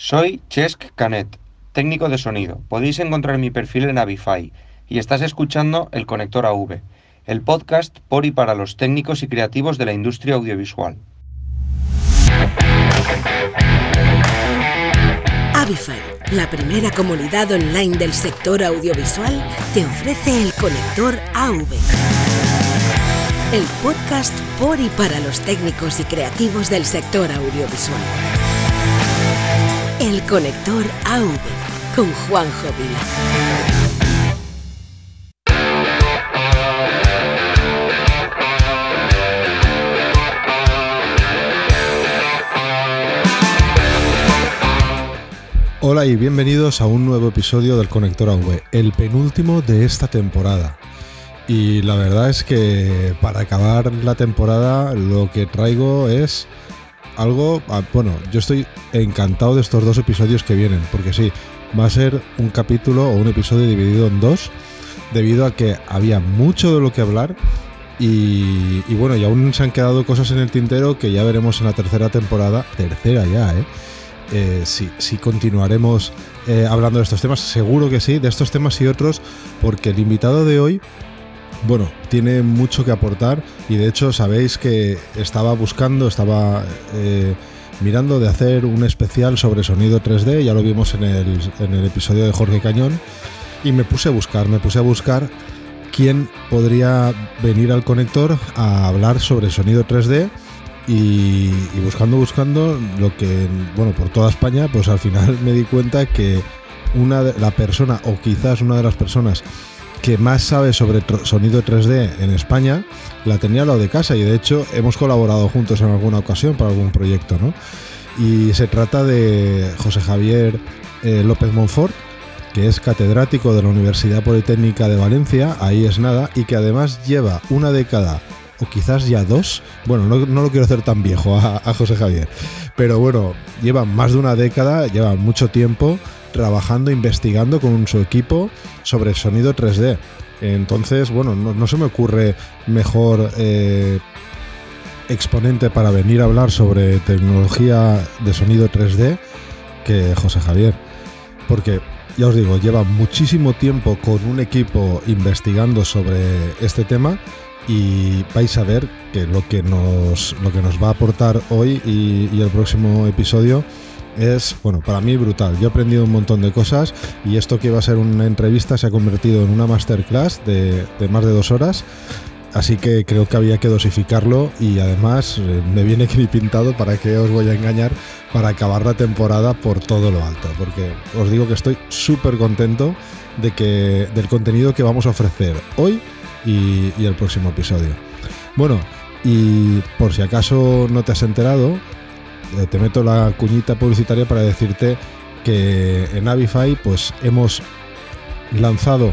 Soy Chesk Canet, técnico de sonido. Podéis encontrar mi perfil en Avify y estás escuchando El Conector AV, el podcast por y para los técnicos y creativos de la industria audiovisual. Avify, la primera comunidad online del sector audiovisual, te ofrece el Conector AV. El podcast por y para los técnicos y creativos del sector audiovisual. El Conector AV con Juanjo Vila. Hola y bienvenidos a un nuevo episodio del Conector AV, el penúltimo de esta temporada. Y la verdad es que para acabar la temporada lo que traigo es algo, ah, bueno, yo estoy encantado de estos dos episodios que vienen, porque sí, va a ser un capítulo o un episodio dividido en dos, debido a que había mucho de lo que hablar y, y bueno, y aún se han quedado cosas en el tintero que ya veremos en la tercera temporada, tercera ya, ¿eh? eh, si, continuaremos eh, hablando de estos temas. Seguro que sí, de estos temas y otros, porque el invitado de hoy, bueno, tiene mucho que aportar y de hecho sabéis que estaba buscando, estaba eh, mirando de hacer un especial sobre sonido 3D, ya lo vimos en el, en el episodio de Jorge Cañón, y me puse a buscar, me puse a buscar quién podría venir al conector a hablar sobre sonido 3D y, buscando, buscando, lo que, bueno, por toda España, pues al final me di cuenta que una de, la persona, o quizás una de las personas que más sabe sobre sonido 3D en España, la tenía al lado de casa y de hecho hemos colaborado juntos en alguna ocasión para algún proyecto, ¿no? Y se trata de José Javier eh, López Monfort, que es catedrático de la Universidad Politécnica de Valencia, ahí es nada, y que además lleva una década o quizás ya dos. Bueno, no, lo quiero hacer tan viejo a, José Javier, pero bueno, lleva más de una década, lleva mucho tiempo trabajando, investigando con su equipo sobre sonido 3D. Entonces, bueno, no, se me ocurre mejor eh, exponente para venir a hablar sobre tecnología de sonido 3D que José Javier. Porque, ya os digo, lleva muchísimo tiempo con un equipo investigando sobre este tema y vais a ver que lo que nos, lo que nos va a aportar hoy y, el próximo episodio es, bueno, para mí brutal. Yo he aprendido un montón de cosas y esto que iba a ser una entrevista se ha convertido en una masterclass de, de más de dos horas. Así que creo que había que dosificarlo y además eh, me viene pintado para que os voy a engañar para acabar la temporada por todo lo alto. Porque os digo que estoy súper contento de que, del contenido que vamos a ofrecer hoy y, el próximo episodio. Bueno, y por si acaso no te has enterado, te meto la cuñita publicitaria para decirte que en Avify pues hemos lanzado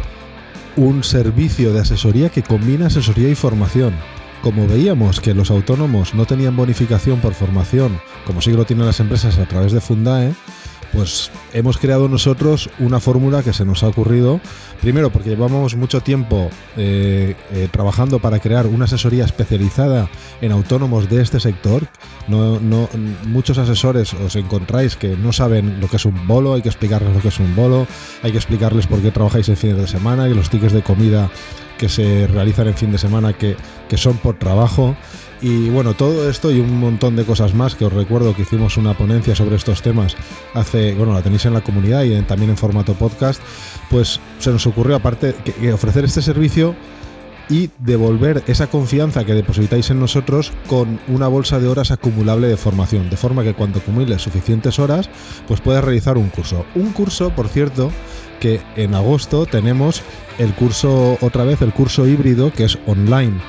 un servicio de asesoría que combina asesoría y formación. Como veíamos que los autónomos no tenían bonificación por formación, como sí lo tienen las empresas a través de Fundae, pues hemos creado nosotros una fórmula que se nos ha ocurrido. Primero, porque llevamos mucho tiempo eh, eh, trabajando para crear una asesoría especializada en autónomos de este sector. No, muchos asesores os encontráis que no saben lo que es un bolo, hay que explicarles lo que es un bolo, hay que explicarles por qué trabajáis en fines de semana, y los tickets de comida que se realizan en fin de semana que, que son por trabajo. Y bueno, todo esto y un montón de cosas más que os recuerdo que hicimos una ponencia sobre estos temas hace, bueno, la tenéis en la comunidad y también en formato podcast, pues se nos ocurrió aparte que, ofrecer este servicio y devolver esa confianza que depositáis en nosotros con una bolsa de horas acumulable de formación, de forma que cuando acumules suficientes horas, pues puedas realizar un curso. Un curso, por cierto, que en agosto tenemos el curso, otra vez, el curso híbrido, que es online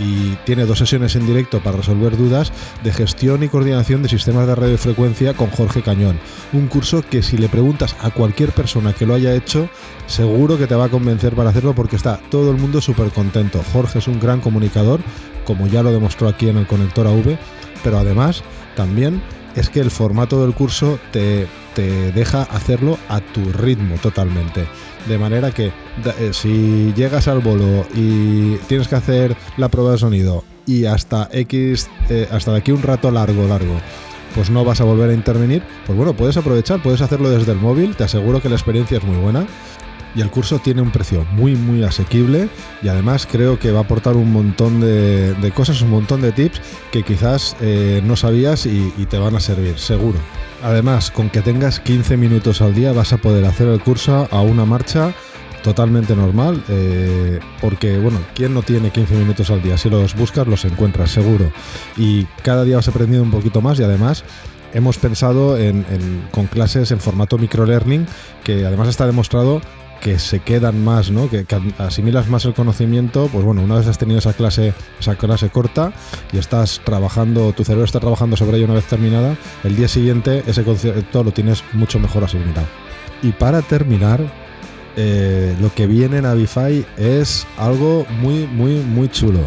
y tiene dos sesiones en directo para resolver dudas de gestión y coordinación de sistemas de radiofrecuencia con Jorge Cañón. Un curso que si le preguntas a cualquier persona que lo haya hecho, seguro que te va a convencer para hacerlo porque está todo el mundo súper contento. Jorge es un gran comunicador, como ya lo demostró aquí en el conector AV, pero además también es que el formato del curso te, te deja hacerlo a tu ritmo totalmente. De manera que eh, si llegas al bolo y tienes que hacer la prueba de sonido y hasta X, eh, hasta de aquí un rato largo, largo, pues no vas a volver a intervenir, pues bueno, puedes aprovechar, puedes hacerlo desde el móvil, te aseguro que la experiencia es muy buena y el curso tiene un precio muy muy asequible y además creo que va a aportar un montón de, cosas, un montón de tips que quizás eh, no sabías y, te van a servir, seguro. Además, con que tengas 15 minutos al día vas a poder hacer el curso a una marcha totalmente normal, eh, porque bueno, ¿quién no tiene 15 minutos al día? Si los buscas, los encuentras, seguro. Y cada día vas aprendiendo un poquito más y además hemos pensado en, con clases en formato microlearning, que además está demostrado que se quedan más, ¿no? Que, asimilas más el conocimiento, pues bueno, una vez has tenido esa clase, esa clase corta y estás trabajando, tu cerebro está trabajando sobre ello una vez terminada, el día siguiente ese concepto lo tienes mucho mejor asimilado. Y para terminar, eh, lo que viene en Avify es algo muy, muy, muy chulo.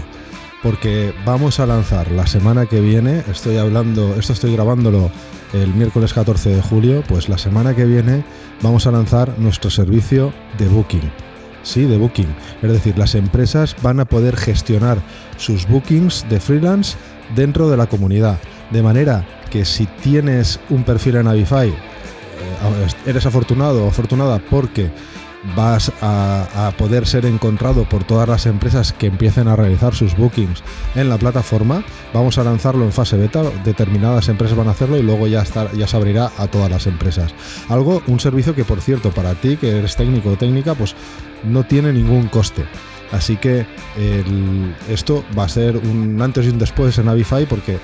Porque vamos a lanzar la semana que viene, estoy hablando, esto estoy grabándolo el miércoles 14 de julio, pues la semana que viene vamos a lanzar nuestro servicio de booking. Sí, de booking. Es decir, las empresas van a poder gestionar sus bookings de freelance dentro de la comunidad. De manera que si tienes un perfil en Avify, eh, eres afortunado o afortunada porque vas a, poder ser encontrado por todas las empresas que empiecen a realizar sus bookings en la plataforma. Vamos a lanzarlo en fase beta, determinadas empresas van a hacerlo y luego ya, ya se abrirá a todas las empresas. Algo, un servicio que por cierto para ti que eres técnico o técnica, pues no tiene ningún coste. Así que esto va a ser un antes y un después en Avify porque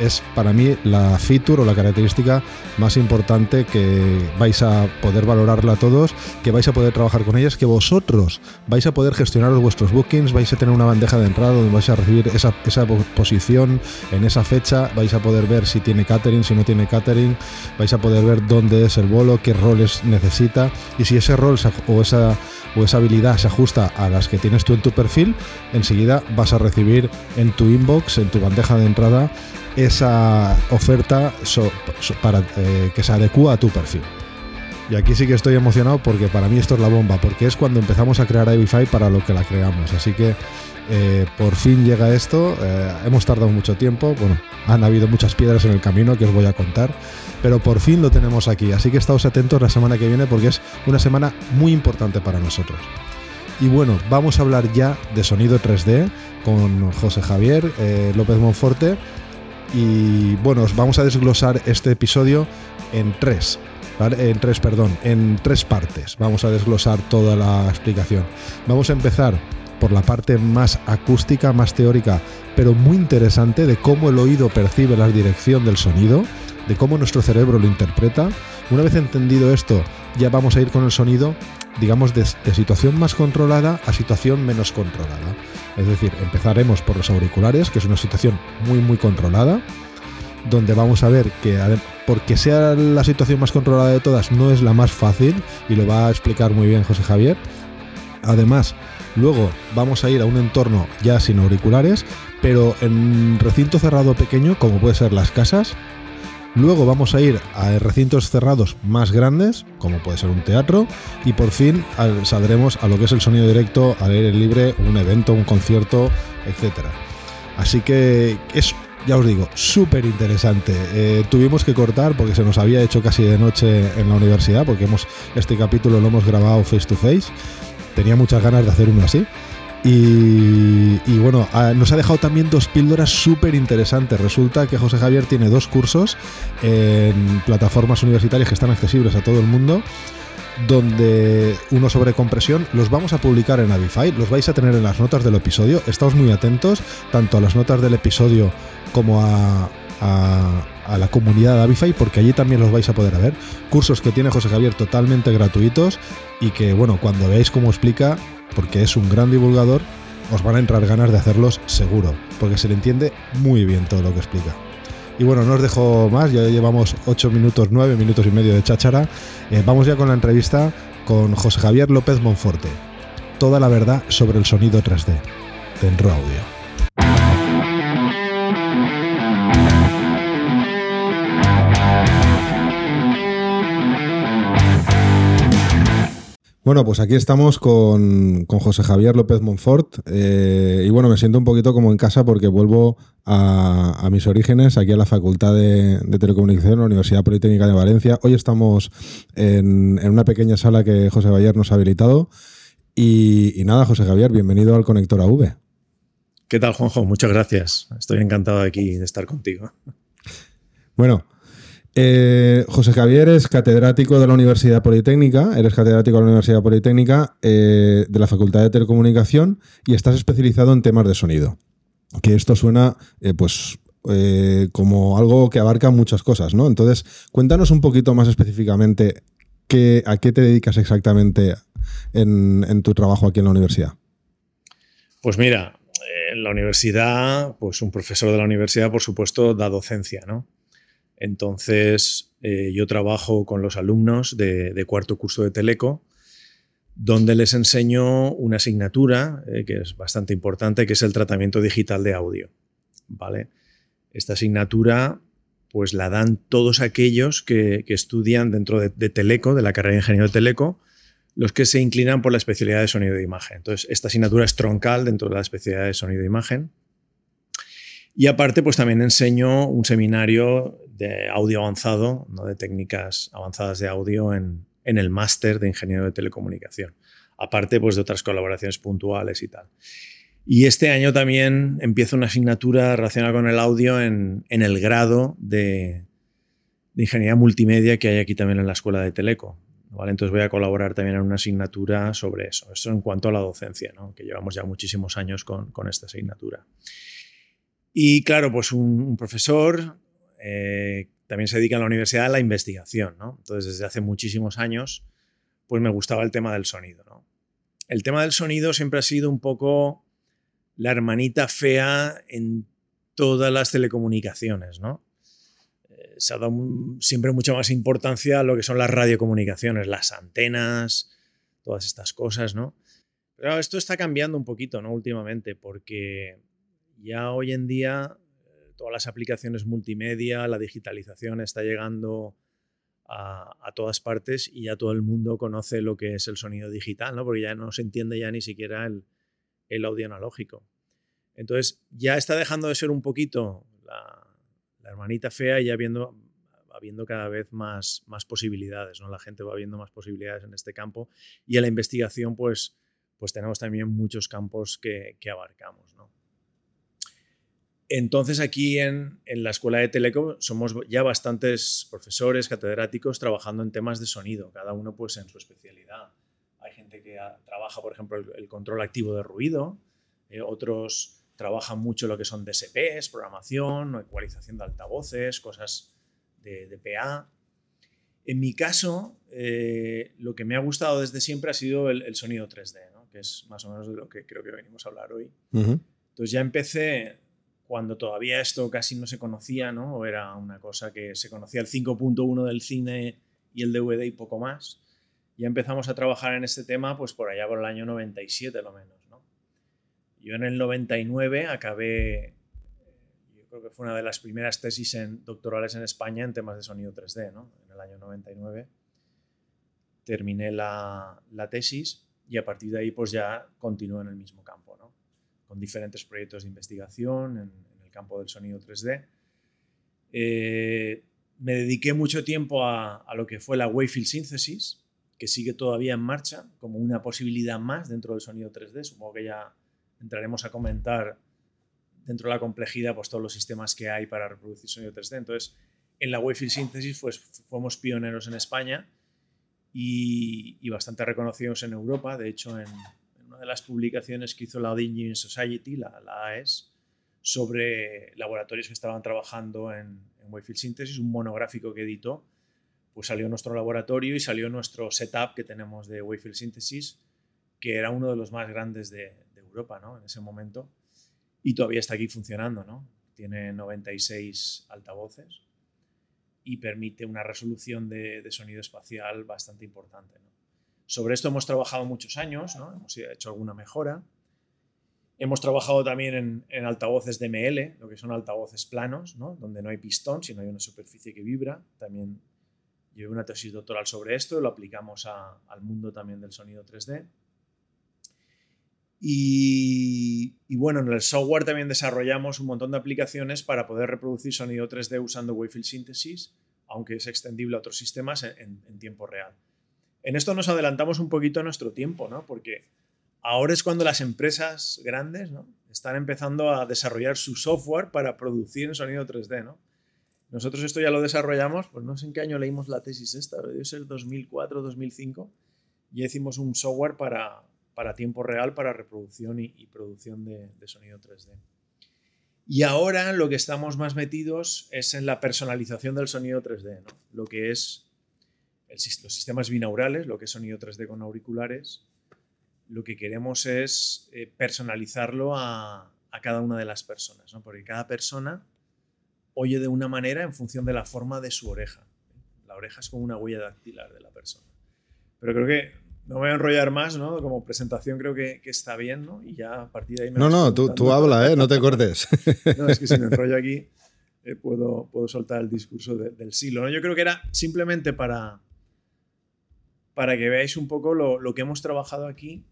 es para mí la feature o la característica más importante que vais a poder valorarla todos, que vais a poder trabajar con ellas, que vosotros vais a poder gestionar vuestros bookings, vais a tener una bandeja de entrada donde vais a recibir esa, esa posición en esa fecha, vais a poder ver si tiene catering, si no tiene catering, vais a poder ver dónde es el bolo, qué roles necesita y si ese rol o esa o esa habilidad se ajusta a las que tienes tú en tu perfil, enseguida vas a recibir en tu inbox, en tu bandeja de entrada, esa oferta eh, que se adecua a tu perfil. Y aquí sí que estoy emocionado porque para mí esto es la bomba, porque es cuando empezamos a crear Avify para lo que la creamos. Así que eh, por fin llega esto. Eh, hemos tardado mucho tiempo. Bueno, han habido muchas piedras en el camino que os voy a contar. Pero por fin lo tenemos aquí. Así que estáos atentos la semana que viene porque es una semana muy importante para nosotros. Y bueno, vamos a hablar ya de sonido 3D con José Javier López Monforte y bueno, os vamos a desglosar este episodio en tres. En tres, perdón, en tres partes. Vamos a desglosar toda la explicación. Vamos a empezar por la parte más acústica, más teórica, pero muy interesante de cómo el oído percibe la dirección del sonido, de cómo nuestro cerebro lo interpreta. Una vez entendido esto, ya vamos a ir con el sonido, digamos, de, situación más controlada a situación menos controlada. Es decir, empezaremos por los auriculares, que es una situación muy muy controlada, donde vamos a ver que porque sea la situación más controlada de todas, no es la más fácil y lo va a explicar muy bien José Javier. Además, luego vamos a ir a un entorno ya sin auriculares, pero en recinto cerrado pequeño, como puede ser las casas, Luego vamos a ir a recintos cerrados más grandes, como puede ser un teatro, y por fin saldremos a lo que es el sonido directo, al aire libre, un evento, un concierto, etc. Así que es, ya os digo, súper interesante. Eh, tuvimos que cortar porque se nos había hecho casi de noche en la universidad, porque hemos, este capítulo lo hemos grabado face to face. Tenía muchas ganas de hacer uno así. Y, bueno, nos ha dejado también dos píldoras súper interesantes. Resulta que José Javier tiene dos cursos en plataformas universitarias que están accesibles a todo el mundo donde uno sobre compresión los vamos a publicar en Avify, los vais a tener en las notas del episodio. Estamos muy atentos tanto a las notas del episodio como a, a, la comunidad de Avify, porque allí también los vais a poder ver. Cursos que tiene José Javier totalmente gratuitos y que, bueno, cuando veáis cómo explica, porque es un gran divulgador, os van a entrar ganas de hacerlos seguro, porque se le entiende muy bien todo lo que explica. Y bueno, no os dejo más, ya llevamos 8 minutos, 9 minutos y medio de cháchara. Eh, vamos ya con la entrevista con José Javier López Monforte. Toda la verdad sobre el sonido 3D. Dentro audio. Bueno, pues aquí estamos con, José Javier López Monfort eh, y bueno, me siento un poquito como en casa porque vuelvo a, mis orígenes, aquí a la Facultad de, Telecomunicación, la Universidad Politécnica de Valencia. Hoy estamos en, una pequeña sala que José Javier nos ha habilitado y, y nada, José Javier, bienvenido al Conector AV. ¿Qué tal, Juanjo? Muchas gracias. Estoy encantado de aquí de estar contigo. Bueno, eh, José Javier es catedrático de la Universidad Politécnica, eres catedrático de la Universidad Politécnica eh, de la Facultad de Telecomunicación y estás especializado en temas de sonido. Que esto suena, eh, pues, como algo que abarca muchas cosas, ¿no? Entonces, cuéntanos un poquito más específicamente qué, a qué te dedicas exactamente en, en tu trabajo aquí en la universidad. Pues mira, en la universidad, pues un profesor de la universidad, por supuesto, da docencia, ¿no? Entonces, eh, yo trabajo con los alumnos de, cuarto curso de Teleco, donde les enseño una asignatura eh, que es bastante importante, que es el tratamiento digital de audio. ¿vale? Esta asignatura pues la dan todos aquellos que, estudian dentro de, Teleco, de la carrera de Ingeniería de Teleco, los que se inclinan por la especialidad de sonido de imagen. Entonces, esta asignatura es troncal dentro de la especialidad de sonido de imagen. Y aparte, pues también enseño un seminario de audio avanzado, ¿no? de técnicas avanzadas de audio en, el máster de ingeniero de telecomunicación. Aparte, pues de otras colaboraciones puntuales y tal. Y este año también empiezo una asignatura relacionada con el audio en, el grado de, ingeniería multimedia que hay aquí también en la escuela de Teleco. ¿vale? Entonces voy a colaborar también en una asignatura sobre eso. Eso en cuanto a la docencia, ¿no? que llevamos ya muchísimos años con, con esta asignatura. Y claro, pues un, profesor eh, también se dedica en la universidad a la investigación, ¿no? Entonces, desde hace muchísimos años, pues me gustaba el tema del sonido, ¿no? El tema del sonido siempre ha sido un poco la hermanita fea en todas las telecomunicaciones, ¿no? Eh, se ha dado siempre mucha más importancia a lo que son las radiocomunicaciones, las antenas, todas estas cosas, ¿no? Pero esto está cambiando un poquito, ¿no? Últimamente, porque ya hoy en día todas las aplicaciones multimedia, la digitalización está llegando a, todas partes y ya todo el mundo conoce lo que es el sonido digital, ¿no? porque ya no se entiende ya ni siquiera el, audio analógico. Entonces ya está dejando de ser un poquito la, hermanita fea y ya viendo, va viendo cada vez más, más posibilidades, ¿no? la gente va viendo más posibilidades en este campo y en la investigación pues, pues tenemos también muchos campos que, que abarcamos. ¿no? Entonces aquí en, la escuela de Teleco somos ya bastantes profesores, catedráticos trabajando en temas de sonido, cada uno pues en su especialidad. Hay gente que trabaja, por ejemplo, el, control activo de ruido, eh, otros trabajan mucho lo que son DSPs, programación, ecualización de altavoces, cosas de, PA. En mi caso, eh, lo que me ha gustado desde siempre ha sido el, sonido 3D, que es más o menos de lo que creo que venimos a hablar hoy. Entonces ya empecé cuando todavía esto casi no se conocía, ¿no? O era una cosa que se conocía el 5.1 del cine y el DVD y poco más. Ya empezamos a trabajar en este tema pues por allá por el año 97 lo menos, ¿no? Yo en el 99 acabé, yo creo que fue una de las primeras tesis en, doctorales en España en temas de sonido 3D, ¿no? En el año 99 terminé la, la tesis y a partir de ahí pues ya continué en el mismo campo. Con diferentes proyectos de investigación en, el campo del sonido 3D. Eh, me dediqué mucho tiempo a, lo que fue la Wavefield Synthesis, que sigue todavía en marcha como una posibilidad más dentro del sonido 3D. Supongo que ya entraremos a comentar dentro de la complejidad pues, todos los sistemas que hay para reproducir sonido 3D. Entonces, en la Wavefield Synthesis pues, fuimos pioneros en España y, y, bastante reconocidos en Europa. De hecho, en, de las publicaciones que hizo la Engineering Society, la, AES, sobre laboratorios que estaban trabajando en, en Wavefield Synthesis, un monográfico que editó, pues salió nuestro laboratorio y salió nuestro setup que tenemos de Wavefield Synthesis, que era uno de los más grandes de, Europa ¿no? en ese momento, y todavía está aquí funcionando. ¿no? Tiene 96 altavoces y permite una resolución de, de sonido espacial bastante importante. ¿no? Sobre esto hemos trabajado muchos años, ¿no? hemos hecho alguna mejora. Hemos trabajado también en, altavoces DML, lo que son altavoces planos, ¿no? donde no hay pistón, sino hay una superficie que vibra. También llevé una tesis doctoral sobre esto, lo aplicamos al mundo también del sonido 3D. Y, bueno, en el software también desarrollamos un montón de aplicaciones para poder reproducir sonido 3D usando Wavefield Synthesis, aunque es extendible a otros sistemas en, tiempo real. En esto nos adelantamos un poquito a nuestro tiempo, ¿no? Porque ahora es cuando las empresas grandes ¿no? están empezando a desarrollar su software para producir en sonido 3D, ¿no? Nosotros esto ya lo desarrollamos, pues no sé en qué año leímos la tesis esta, debe ser 2004, 2005, y hicimos un software para, para tiempo real, para reproducción y, producción de, sonido 3D. Y ahora lo que estamos más metidos es en la personalización del sonido 3D, lo que es los sistemas binaurales, lo que es sonido 3D con auriculares. Lo que queremos es eh, personalizarlo a, cada una de las personas, porque cada persona oye de una manera en función de la forma de su oreja. La oreja es como una huella dactilar de la persona. Pero creo que no me voy a enrollar más, ¿no? Como presentación creo que, está bien, ¿no? Y ya a partir de ahí me No, no, tú, tú habla, ¿eh? No te cortes. no, es que si me enrollo aquí eh, puedo, puedo soltar el discurso del silo, ¿no? Yo creo que era simplemente para, para que veáis un poco lo, lo, que hemos trabajado aquí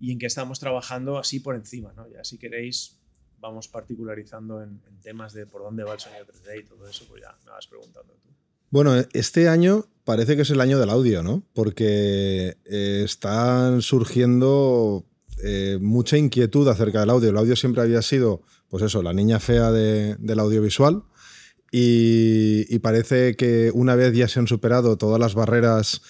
y en qué estamos trabajando así por encima, ¿no? Ya si queréis vamos particularizando en, temas de por dónde va el sonido 3D y todo eso, pues ya me vas preguntando tú. Bueno, este año parece que es el año del audio, ¿no? Porque eh, están surgiendo eh, mucha inquietud acerca del audio. El audio siempre había sido, pues eso, la niña fea del audiovisual. Y, parece que una vez ya se han superado todas las barreras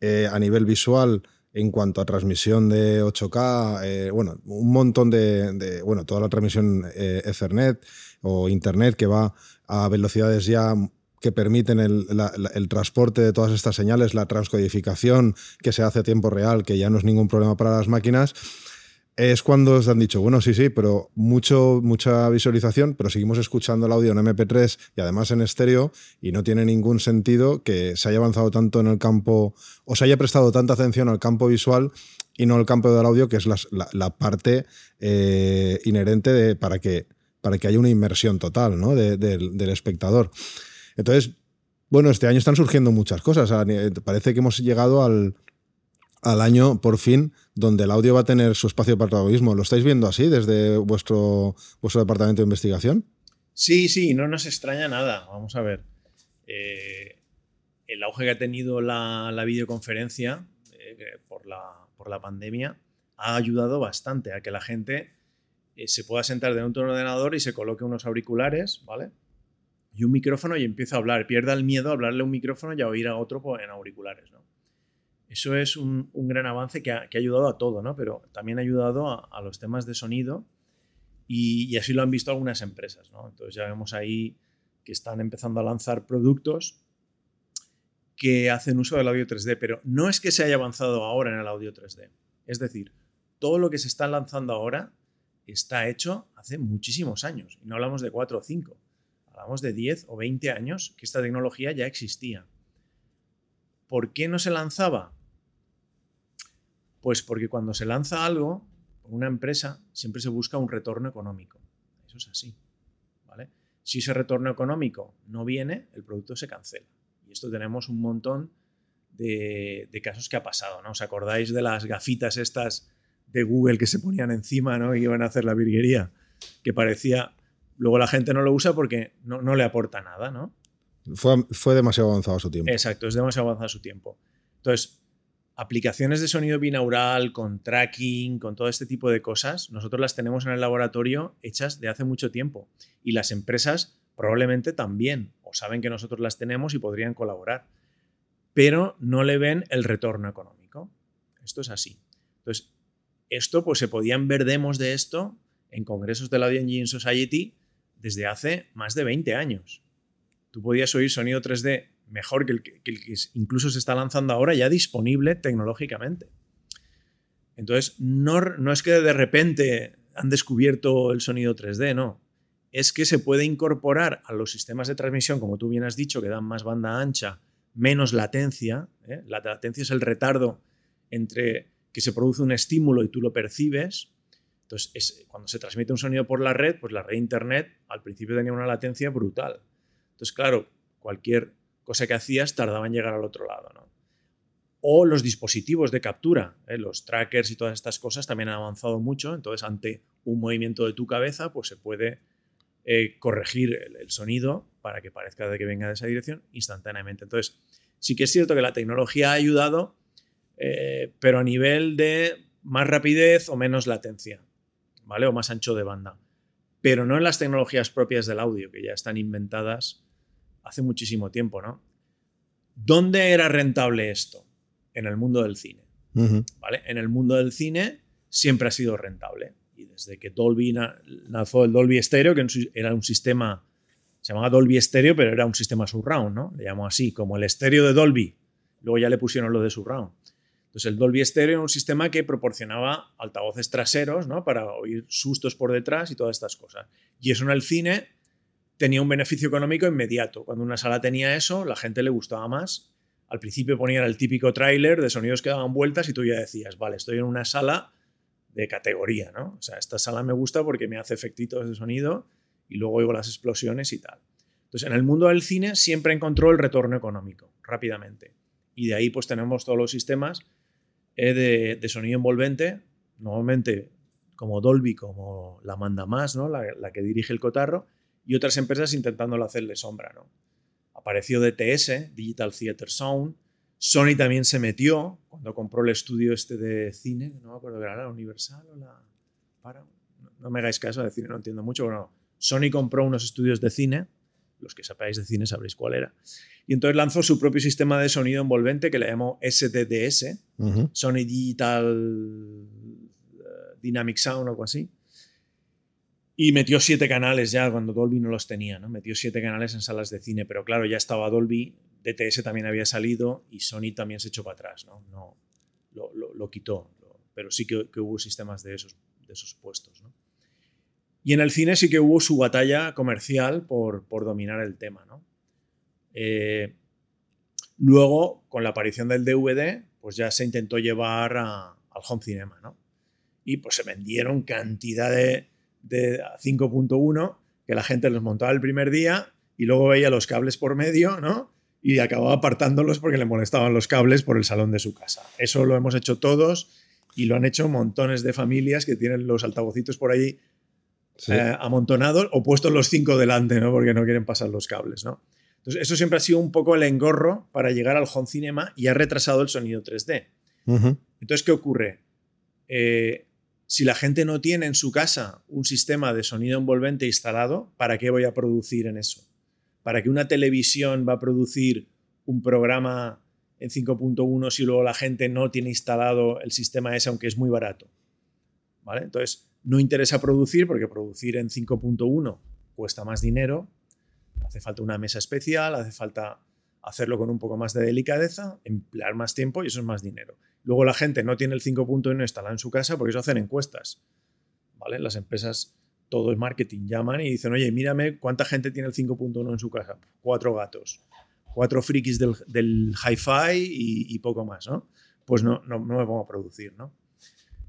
eh, a nivel visual en cuanto a transmisión de 8K, bueno, un montón de, bueno, toda la transmisión Ethernet o Internet que va a velocidades ya que permiten el, transporte de todas estas señales, la transcodificación que se hace a tiempo real, que ya no es ningún problema para las máquinas, es cuando os han dicho, bueno, sí, sí, pero mucho, mucha visualización, pero seguimos escuchando el audio en MP3 y además en estéreo, y no tiene ningún sentido que se haya avanzado tanto en el campo, o se haya prestado tanta atención al campo visual y no al campo del audio, que es la, parte eh, inherente de, para, que, para que haya una inmersión total ¿no? del espectador. Entonces, bueno, este año están surgiendo muchas cosas. Parece que hemos llegado al, año, por fin, donde el audio va a tener su espacio de protagonismo. ¿Lo estáis viendo así desde vuestro, vuestro departamento de investigación? Sí, sí, no nos extraña nada. Vamos a ver. Eh, el auge que ha tenido la, videoconferencia eh, por, la, por, la, pandemia ha ayudado bastante a que la gente eh, se pueda sentar de un ordenador y se coloque unos auriculares, ¿vale? y un micrófono y empieza a hablar. Pierda el miedo a hablarle a un micrófono y a oír a otro en auriculares. ¿no? Eso es un, gran avance que ha, ayudado a todo, ¿no? pero también ha ayudado a, los temas de sonido y, así lo han visto algunas empresas. ¿no? Entonces ya vemos ahí que están empezando a lanzar productos que hacen uso del audio 3D, pero no es que se haya avanzado ahora en el audio 3D. Es decir, todo lo que se está lanzando ahora está hecho hace muchísimos años. Y no hablamos de 4 o 5 hablamos de 10 o 20 años que esta tecnología ya existía. ¿Por qué no se lanzaba? Pues porque cuando se lanza algo, una empresa siempre se busca un retorno económico. Eso es así. ¿vale? Si ese retorno económico no viene, el producto se cancela. Y esto tenemos un montón de, casos que ha pasado. ¿no? ¿Os acordáis de las gafitas estas de Google que se ponían encima ¿no? y iban a hacer la virguería? Que parecía, Luego la gente no lo usa porque no, le aporta nada, ¿no? Fue, demasiado avanzado su tiempo. Exacto, es demasiado avanzado su tiempo. Entonces, aplicaciones de sonido binaural, con tracking, con todo este tipo de cosas, nosotros las tenemos en el laboratorio hechas de hace mucho tiempo. Y las empresas probablemente también, o saben que nosotros las tenemos y podrían colaborar. Pero no le ven el retorno económico. Esto es así. Entonces, esto, pues se podían ver demos de esto en congresos de la Audio Engine Society desde hace más de 20 años. Tú podías oír sonido 3D mejor que el que, incluso se está lanzando ahora ya disponible tecnológicamente. Entonces, no, no es que de repente han descubierto el sonido 3D, no. Es que se puede incorporar a los sistemas de transmisión, como tú bien has dicho, que dan más banda ancha, menos latencia. ¿eh? La latencia es el retardo entre que se produce un estímulo y tú lo percibes, entonces, cuando se transmite un sonido por la red, pues la red Internet al principio tenía una latencia brutal. Entonces, claro, cualquier cosa que hacías tardaba en llegar al otro lado. ¿no? O los dispositivos de captura, ¿eh? los trackers y todas estas cosas también han avanzado mucho, entonces ante un movimiento de tu cabeza pues se puede eh, corregir el, sonido para que parezca de que venga de esa dirección instantáneamente. Entonces, sí que es cierto que la tecnología ha ayudado, eh, pero a nivel de más rapidez o menos latencia, ¿vale? O más ancho de banda. Pero no en las tecnologías propias del audio, que ya están inventadas hace muchísimo tiempo, ¿no? ¿Dónde era rentable esto? En el mundo del cine. ¿vale? En el mundo del cine siempre ha sido rentable. Y desde que Dolby nació el Dolby Stereo, que era un sistema, se llamaba Dolby Stereo, pero era un sistema surround, ¿no? Le llamó así, como el estéreo de Dolby. Luego ya le pusieron lo de surround. Entonces el Dolby Stereo era un sistema que proporcionaba altavoces traseros, ¿no? Para oír sustos por detrás y todas estas cosas. Y eso en el cine tenía un beneficio económico inmediato. Cuando una sala tenía eso, la gente le gustaba más. Al principio ponían el típico tráiler de sonidos que daban vueltas y tú ya decías, vale, estoy en una sala de categoría, ¿no? O sea, esta sala me gusta porque me hace efectitos de sonido y luego oigo las explosiones y tal. Entonces, en el mundo del cine siempre encontró el retorno económico rápidamente. Y de ahí pues tenemos todos los sistemas eh, de, sonido envolvente, normalmente como Dolby, como la manda más, ¿no? la que dirige el cotarro, y otras empresas intentándolo hacerle sombra. ¿no? Apareció DTS, Digital Theater Sound. Sony también se metió cuando compró el estudio este de cine, no me acuerdo, ¿era la Universal o la para No me hagáis caso de cine, no entiendo mucho. Bueno, Sony compró unos estudios de cine, los que sepáis de cine sabréis cuál era, y entonces lanzó su propio sistema de sonido envolvente que le llamó SDDS, Sony Digital eh, Dynamic Sound o algo así. Y metió siete canales ya cuando Dolby no los tenía, ¿no? Metió siete canales en salas de cine, pero claro, ya estaba Dolby, DTS también había salido y Sony también se echó para atrás, ¿no? no lo, lo, quitó, pero sí que, hubo sistemas de esos, de esos puestos, ¿no? Y en el cine sí que hubo su batalla comercial por, por dominar el tema, ¿no? Eh, luego, con la aparición del DVD, pues ya se intentó llevar a, al home cinema, ¿no? Y pues se vendieron cantidad de de 5.1 que la gente los montaba el primer día y luego veía los cables por medio, ¿no? Y acababa apartándolos porque le molestaban los cables por el salón de su casa. Eso lo hemos hecho todos y lo han hecho montones de familias que tienen los altavocitos por ahí eh, amontonados o puestos los cinco delante, ¿no? Porque no quieren pasar los cables, ¿no? Entonces, eso siempre ha sido un poco el engorro para llegar al home cinema y ha retrasado el sonido 3D. Entonces, ¿qué ocurre? Eh, si la gente no tiene en su casa un sistema de sonido envolvente instalado, ¿para qué voy a producir en eso? ¿Para que una televisión va a producir un programa en 5.1 si luego la gente no tiene instalado el sistema ese, aunque es muy barato? ¿Vale? Entonces, no interesa producir porque producir en 5.1 cuesta más dinero, hace falta una mesa especial, hace falta hacerlo con un poco más de delicadeza, emplear más tiempo y eso es más dinero. Luego la gente no tiene el 5.1 instalado en su casa porque eso hacen encuestas. ¿Vale? Las empresas, todo es marketing, llaman y dicen, oye, mírame cuánta gente tiene el 5.1 en su casa. Cuatro gatos, cuatro frikis del, del hi-fi y, poco más, ¿no? Pues no, no, me pongo a producir, ¿no?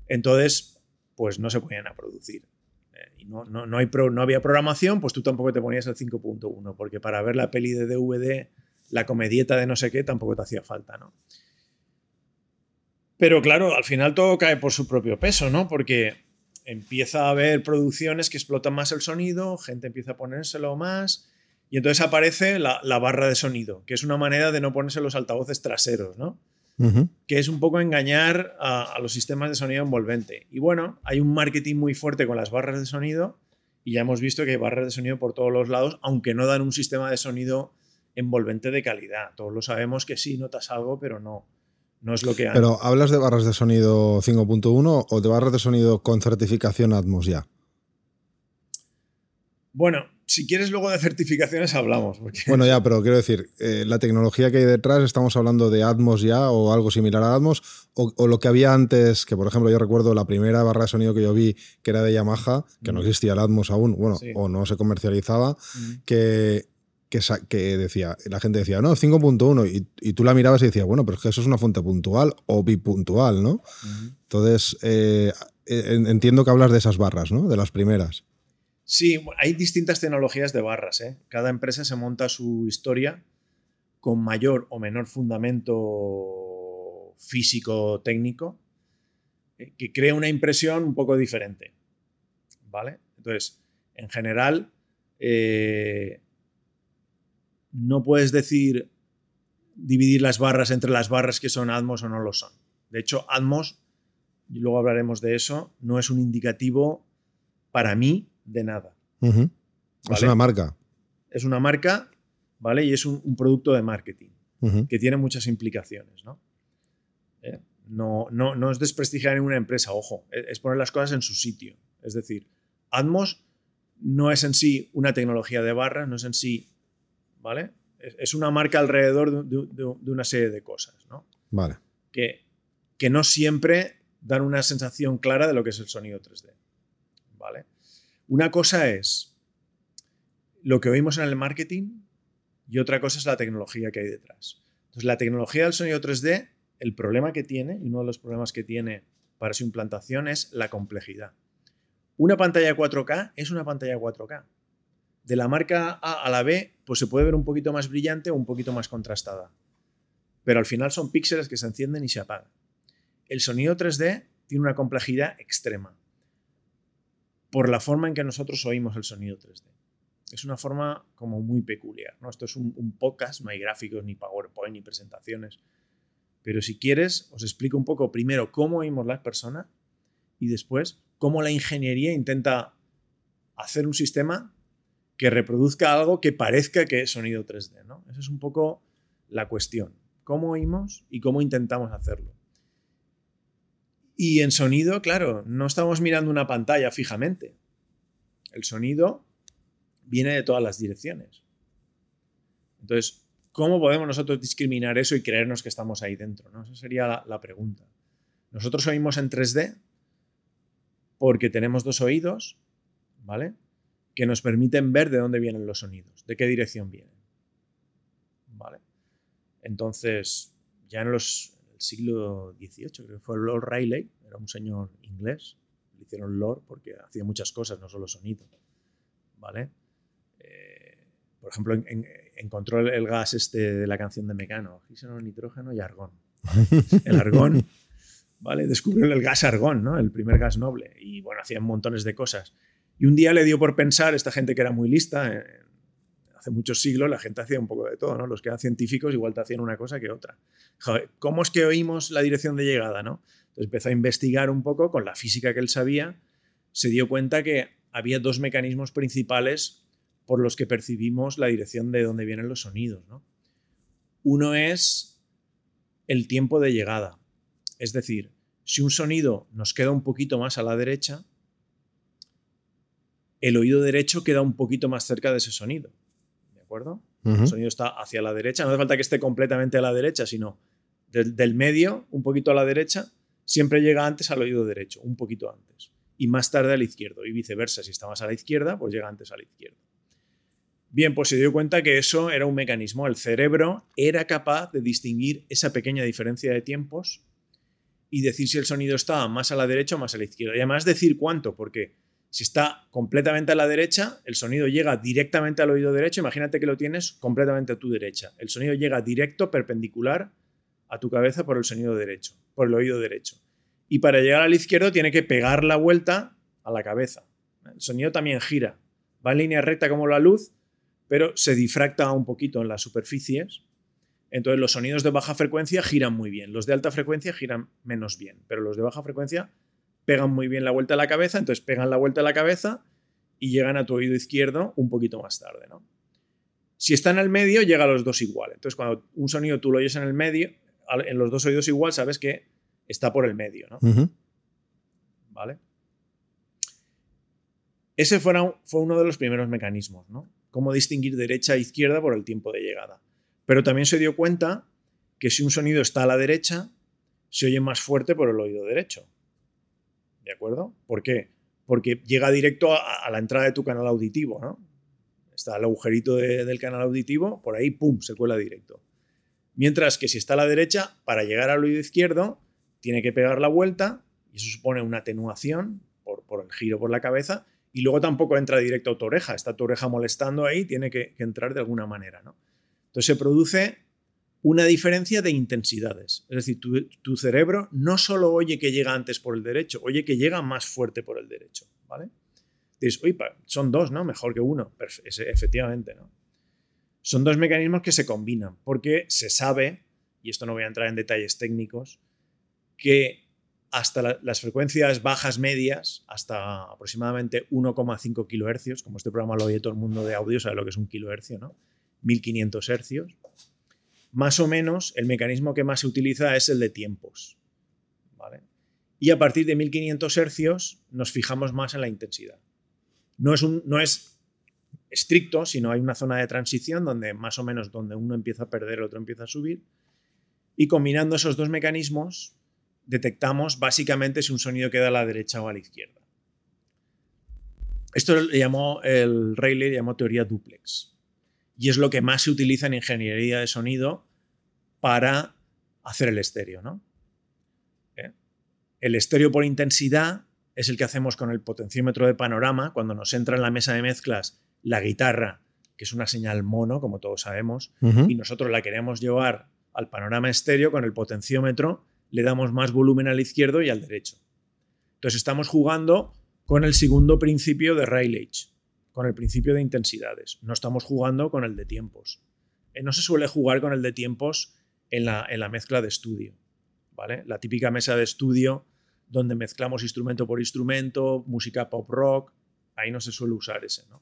Entonces, pues no se ponían a producir. Eh, no, no, no, hay no había programación, pues tú tampoco te ponías el 5.1, porque para ver la peli de DVD, la comedieta de no sé qué, tampoco te hacía falta, ¿no? Pero claro, al final todo cae por su propio peso, ¿no? Porque empieza a haber producciones que explotan más el sonido, gente empieza a ponérselo más, y entonces aparece la, barra de sonido, que es una manera de no ponerse los altavoces traseros, ¿no? Que es un poco engañar a, los sistemas de sonido envolvente. Y bueno, hay un marketing muy fuerte con las barras de sonido, y ya hemos visto que hay barras de sonido por todos los lados, aunque no dan un sistema de sonido envolvente de calidad. Todos lo sabemos que sí, notas algo, pero no, no es lo que Pero ¿hablas de barras de sonido 5.1 o de barras de sonido con certificación Atmos ya? Bueno, si quieres luego de certificaciones hablamos. Bueno, ya, pero quiero decir, eh, la tecnología que hay detrás, ¿estamos hablando de Atmos ya o algo similar a Atmos? O, lo que había antes, que por ejemplo yo recuerdo la primera barra de sonido que yo vi, que era de Yamaha, que no mm. existía el Atmos aún, bueno, o no se comercializaba, mm. que que, decía, la gente decía, no, 5.1, y, y, tú la mirabas y decías, bueno, pero es que eso es una fuente puntual o bipuntual, ¿no? Entonces, eh, entiendo que hablas de esas barras, ¿no? De las primeras. Sí, hay distintas tecnologías de barras, ¿eh? Cada empresa se monta su historia con mayor o menor fundamento físico-técnico, eh, que crea una impresión un poco diferente. ¿Vale? Entonces, en general, eh, no puedes decir dividir las barras entre las barras que son Atmos o no lo son. De hecho, Atmos, y luego hablaremos de eso, no es un indicativo para mí de nada. Es una marca. Es una marca, ¿vale? Y es un, producto de marketing que tiene muchas implicaciones, ¿no? ¿Eh? No, no, no, es desprestigiar ninguna empresa, ojo, es poner las cosas en su sitio. Es decir, Atmos no es en sí una tecnología de barras, no es en sí, ¿vale? Es una marca alrededor de, una serie de cosas, ¿no? Vale. Que, que no siempre dan una sensación clara de lo que es el sonido 3D, ¿vale? Una cosa es lo que oímos en el marketing y otra cosa es la tecnología que hay detrás. Entonces, la tecnología del sonido 3D, el problema que tiene, y uno de los problemas que tiene para su implantación es la complejidad. Una pantalla 4K es una pantalla 4K. De la marca A a la B, pues se puede ver un poquito más brillante o un poquito más contrastada. Pero al final son píxeles que se encienden y se apagan. El sonido 3D tiene una complejidad extrema por la forma en que nosotros oímos el sonido 3D. Es una forma como muy peculiar. ¿no? Esto es un, un podcast, no hay gráficos, ni PowerPoint, ni presentaciones. Pero si quieres, os explico un poco primero cómo oímos las personas y después cómo la ingeniería intenta hacer un sistema que reproduzca algo que parezca que es sonido 3D. ¿no? Esa es un poco la cuestión. ¿Cómo oímos y cómo intentamos hacerlo? Y en sonido, claro, no estamos mirando una pantalla fijamente. El sonido viene de todas las direcciones. Entonces, ¿cómo podemos nosotros discriminar eso y creernos que estamos ahí dentro? ¿no? Esa sería la, la pregunta. Nosotros oímos en 3D porque tenemos dos oídos, ¿vale? Que nos permiten ver de dónde vienen los sonidos, de qué dirección vienen. ¿Vale? Entonces, ya en los el siglo XVIII, creo que fue Lord Rayleigh, era un señor inglés, le hicieron Lord porque hacía muchas cosas, no solo sonido. ¿Vale? Eh, por ejemplo, encontró el, gas este de la canción de Mecano, oxígeno, nitrógeno y argón. El argón ¿vale? Descubrió el gas argón, ¿no? El primer gas noble. Y bueno, hacían montones de cosas. Y un día le dio por pensar, esta gente que era muy lista, eh, hace muchos siglos la gente hacía un poco de todo, ¿no? Los que eran científicos igual te hacían una cosa que otra. Joder, ¿cómo es que oímos la dirección de llegada, no? Entonces empezó a investigar un poco con la física que él sabía, se dio cuenta que había dos mecanismos principales por los que percibimos la dirección de dónde vienen los sonidos, ¿no? Uno es el tiempo de llegada. Es decir, si un sonido nos queda un poquito más a la derecha, el oído derecho queda un poquito más cerca de ese sonido. ¿De acuerdo? El sonido está hacia la derecha. No hace falta que esté completamente a la derecha, sino del, medio, un poquito a la derecha, siempre llega antes al oído derecho, un poquito antes. Y más tarde al izquierdo. Y viceversa, si está más a la izquierda, pues llega antes a la izquierda. Bien, pues se dio cuenta que eso era un mecanismo. El cerebro era capaz de distinguir esa pequeña diferencia de tiempos y decir si el sonido está más a la derecha o más a la izquierda. Y además decir cuánto, porque si está completamente a la derecha, el sonido llega directamente al oído derecho. Imagínate que lo tienes completamente a tu derecha. El sonido llega directo, perpendicular a tu cabeza por el sonido derecho, por el oído derecho. Y para llegar al izquierdo tiene que pegar la vuelta a la cabeza. El sonido también gira. Va en línea recta como la luz, pero se difracta un poquito en las superficies entonces los sonidos de baja frecuencia giran muy bien, los de alta frecuencia giran menos bien, pero los de baja frecuencia pegan muy bien la vuelta a la cabeza, entonces pegan la vuelta a la cabeza y llegan a tu oído izquierdo un poquito más tarde. ¿no? Si está en el medio, llega a los dos igual. Entonces cuando un sonido tú lo oyes en el medio, en los dos oídos igual, sabes que está por el medio. ¿no? ¿Vale? Ese fue uno de los primeros mecanismos, ¿no? Cómo distinguir derecha e izquierda por el tiempo de llegada. Pero también se dio cuenta que si un sonido está a la derecha, se oye más fuerte por el oído derecho. ¿De acuerdo? ¿Por qué? Porque llega directo a, la entrada de tu canal auditivo, ¿no? Está el agujerito del canal auditivo, por ahí, ¡pum!, se cuela directo. Mientras que si está a la derecha, para llegar al oído izquierdo, tiene que pegar la vuelta, y eso supone una atenuación por, el giro por la cabeza, y luego tampoco entra directo a tu oreja, está tu oreja molestando ahí, tiene que, que entrar de alguna manera, ¿no? Entonces se produce una diferencia de intensidades. Es decir, tu, cerebro no solo oye que llega antes por el derecho, oye que llega más fuerte por el derecho. ¿vale? Dices, uy, son dos, ¿no? Mejor que uno. Efectivamente, ¿no? Son dos mecanismos que se combinan, porque se sabe, y esto no voy a entrar en detalles técnicos, que hasta las frecuencias bajas medias, hasta aproximadamente 1,5 kHz, como este programa lo oye todo el mundo de audio, sabe lo que es un kilohercio, ¿no? 1500 hercios. Más o menos, el mecanismo que más se utiliza es el de tiempos. Y a partir de 1500 hercios nos fijamos más en la intensidad. No es, no es estricto, sino hay una zona de transición donde más o menos donde uno empieza a perder, el otro empieza a subir. Y combinando esos dos mecanismos, detectamos básicamente si un sonido queda a la derecha o a la izquierda. Esto le llamó, el Rayleigh llamó teoría duplex. Y es lo que más se utiliza en ingeniería de sonido para hacer el estéreo. ¿no? ¿Eh? El estéreo por intensidad es el que hacemos con el potenciómetro de panorama cuando nos entra en la mesa de mezclas la guitarra, que es una señal mono, como todos sabemos, y nosotros la queremos llevar al panorama estéreo con el potenciómetro le damos más volumen al izquierdo y al derecho. Entonces estamos jugando con el segundo principio de Rayleigh, con el principio de intensidades. No estamos jugando con el de tiempos. Eh, no se suele jugar con el de tiempos en la, en la mezcla de estudio. ¿vale? La típica mesa de estudio donde mezclamos instrumento por instrumento, música pop rock, ahí no se suele usar ese. ¿no?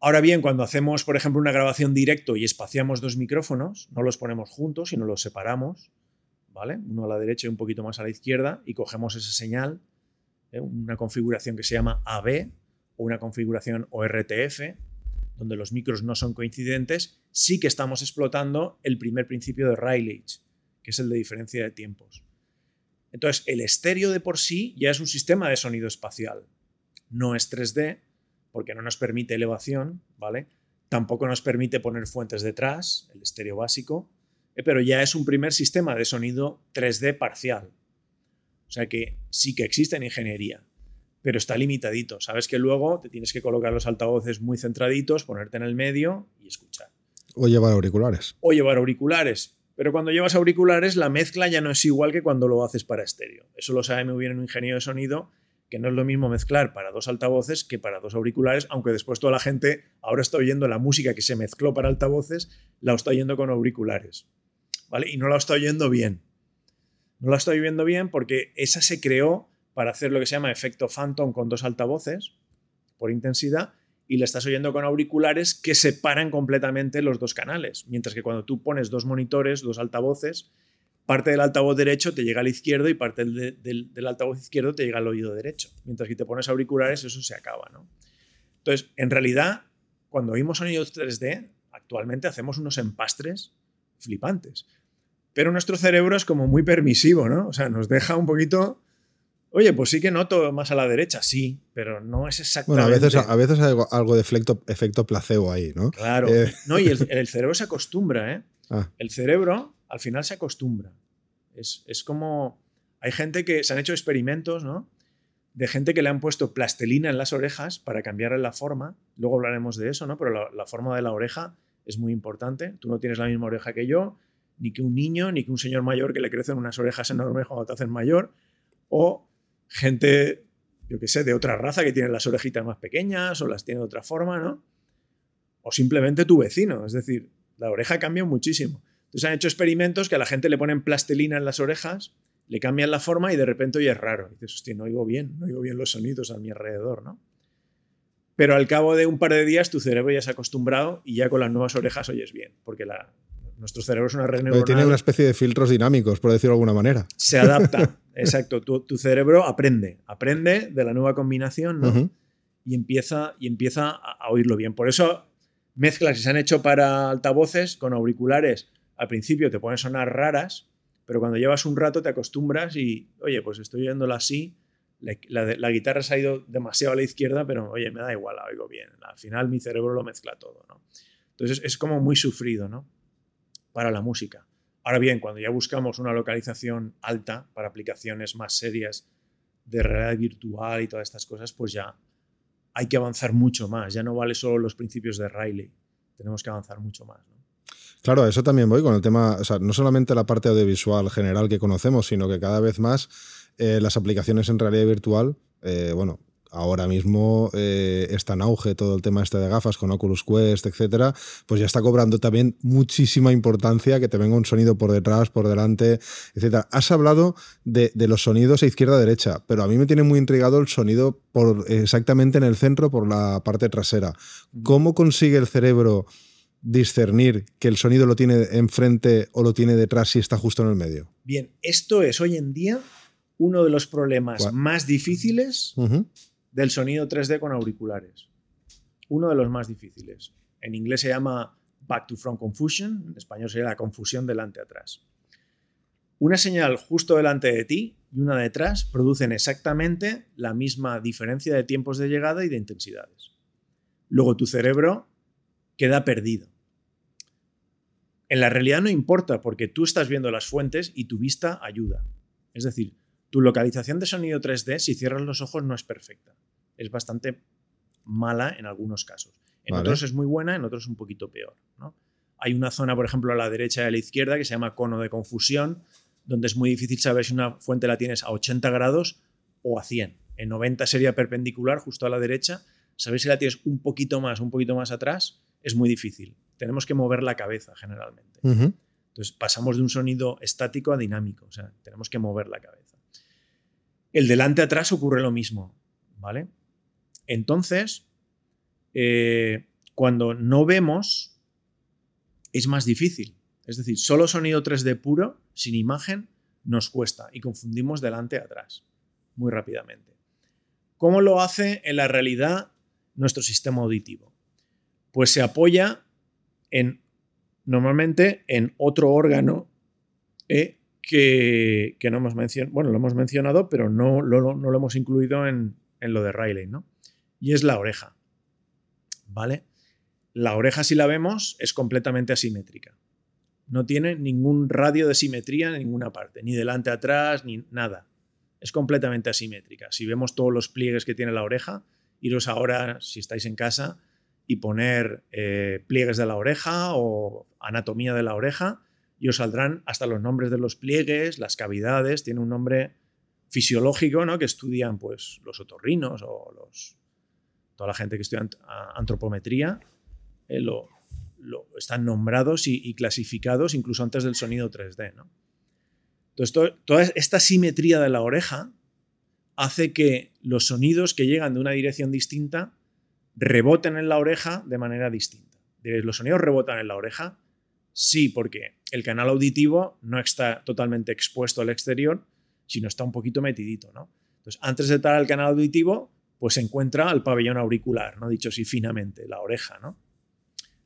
Ahora bien, cuando hacemos, por ejemplo, una grabación directo y espaciamos dos micrófonos, no los ponemos juntos, sino los separamos, ¿vale? Uno a la derecha y un poquito más a la izquierda, y cogemos esa señal, ¿eh? una configuración que se llama AB o una configuración ORTF, donde los micros no son coincidentes, sí que estamos explotando el primer principio de Rayleigh, que es el de diferencia de tiempos. Entonces, el estéreo de por sí ya es un sistema de sonido espacial. No es 3D, porque no nos permite elevación, ¿vale? Tampoco nos permite poner fuentes detrás, el estéreo básico, eh, pero ya es un primer sistema de sonido 3D parcial. O sea que sí que existe en ingeniería, pero está limitadito. Sabes que luego te tienes que colocar los altavoces muy centraditos, ponerte en el medio y escuchar. O llevar auriculares. O llevar auriculares. Pero cuando llevas auriculares, la mezcla ya no es igual que cuando lo haces para estéreo. Eso lo sabe muy bien un ingeniero de sonido, que no es lo mismo mezclar para dos altavoces que para dos auriculares, aunque después toda la gente ahora está oyendo la música que se mezcló para altavoces, la está oyendo con auriculares. Y no la estoy oyendo bien. No la estoy oyendo bien porque esa se creó para hacer lo que se llama efecto phantom con dos altavoces por intensidad y la estás oyendo con auriculares que separan completamente los dos canales. Mientras que cuando tú pones dos monitores, dos altavoces, parte del altavoz derecho te llega al izquierdo y parte del, altavoz izquierdo te llega al oído derecho. Mientras que te pones auriculares, eso se acaba. ¿no? Entonces, en realidad, cuando oímos sonidos 3D, actualmente hacemos unos empastres flipantes. Pero nuestro cerebro es como muy permisivo, ¿no? O sea, nos deja un poquito... Oye, pues sí que noto más a la derecha, sí, pero no es exactamente... Bueno, a veces, a veces hay algo, de efecto, efecto placebo ahí, ¿no? Claro. Eh, no, y el, cerebro se acostumbra, ¿eh? Ah. El cerebro al final se acostumbra. Es, es, como... Hay gente que se han hecho experimentos, ¿no? De gente que le han puesto plastelina en las orejas para cambiarle la forma. Luego hablaremos de eso, ¿no? Pero la, la forma de la oreja es muy importante. Tú no tienes la misma oreja que yo, ni que un niño, ni que un señor mayor que le crecen unas orejas enormes cuando te hacen mayor, o gente, yo qué sé, de otra raza que tiene las orejitas más pequeñas o las tiene de otra forma, ¿no? O simplemente tu vecino, es decir, la oreja cambia muchísimo. Entonces han hecho experimentos que a la gente le ponen plastelina en las orejas, le cambian la forma y de repente oye es raro. Y dices, hostia, no oigo bien, no oigo bien los sonidos a mi alrededor, ¿no? Pero al cabo de un par de días tu cerebro ya se ha acostumbrado y ya con las nuevas orejas oyes bien, porque la, nuestro cerebro es una red neuronal. Tiene una especie de filtros dinámicos, por decirlo de alguna manera. Se adapta, exacto. Tu, cerebro aprende, aprende de la nueva combinación ¿no? y, empieza, y empieza a, oírlo bien. Por eso mezclas que se han hecho para altavoces con auriculares, al principio te pueden sonar raras, pero cuando llevas un rato te acostumbras y, oye, pues estoy oyéndola así, la, la, guitarra se ha ido demasiado a la izquierda, pero oye, me da igual, la oigo bien. Al final mi cerebro lo mezcla todo, ¿no? Entonces es como muy sufrido, ¿no? Para la música. Ahora bien, cuando ya buscamos una localización alta para aplicaciones más serias de realidad virtual y todas estas cosas, pues ya hay que avanzar mucho más. Ya no vale solo los principios de Riley, tenemos que avanzar mucho más. Claro, eso también voy con el tema, o sea, no solamente la parte audiovisual general que conocemos, sino que cada vez más eh, las aplicaciones en realidad virtual, eh, bueno, ahora mismo eh, está en auge todo el tema este de gafas con Oculus Quest, etcétera, pues ya está cobrando también muchísima importancia que te venga un sonido por detrás, por delante, etcétera. Has hablado de, los sonidos a izquierda-derecha, pero a mí me tiene muy intrigado el sonido por exactamente en el centro, por la parte trasera. ¿Cómo consigue el cerebro discernir que el sonido lo tiene enfrente o lo tiene detrás si está justo en el medio? Bien, esto es hoy en día uno de los problemas más difíciles del sonido 3D con auriculares. Uno de los más difíciles. En inglés se llama back to front confusion, en español sería la confusión delante-atrás. Una señal justo delante de ti y una detrás producen exactamente la misma diferencia de tiempos de llegada y de intensidades. Luego tu cerebro queda perdido. En la realidad no importa porque tú estás viendo las fuentes y tu vista ayuda. Es decir, tu localización de sonido 3D, si cierras los ojos, no es perfecta. Es bastante mala en algunos casos. En otros es muy buena, en otros un poquito peor. Hay una zona, por ejemplo, a la derecha y a la izquierda que se llama cono de confusión, donde es muy difícil saber si una fuente la tienes a 80 grados o a 100. En 90 sería perpendicular, justo a la derecha. Saber si la tienes un poquito más, un poquito más atrás, es muy difícil. Tenemos que mover la cabeza generalmente. Entonces pasamos de un sonido estático a dinámico, o sea, tenemos que mover la cabeza. El delante-atrás ocurre lo mismo, ¿vale? Entonces, eh, cuando no vemos, es más difícil. Es decir, solo sonido 3D puro, sin imagen, nos cuesta y confundimos delante-atrás muy rápidamente. ¿Cómo lo hace en la realidad nuestro sistema auditivo? Pues se apoya en, normalmente en otro órgano eh, que, no hemos mencionado, bueno, lo hemos mencionado, pero no, lo hemos incluido en, lo de Riley, ¿no? Y es la oreja, ¿vale? La oreja, si la vemos, es completamente asimétrica. No tiene ningún radio de simetría en ninguna parte, ni delante, atrás, ni nada. Es completamente asimétrica. Si vemos todos los pliegues que tiene la oreja, iros ahora, si estáis en casa, y poner eh, pliegues de la oreja o anatomía de la oreja, y os saldrán hasta los nombres de los pliegues, las cavidades, tiene un nombre fisiológico, ¿no? Que estudian pues los otorrinos o los, toda la gente que estudia antropometría, eh, lo, están nombrados y, clasificados incluso antes del sonido 3D, ¿no? Entonces, toda esta simetría de la oreja hace que los sonidos que llegan de una dirección distinta reboten en la oreja de manera distinta. ¿Los sonidos rebotan en la oreja? Sí, porque el canal auditivo no está totalmente expuesto al exterior, sino está un poquito metidito, ¿no? Entonces, antes de entrar al canal auditivo, pues se encuentra el pabellón auricular, ¿no? Dicho así finamente, la oreja, ¿no?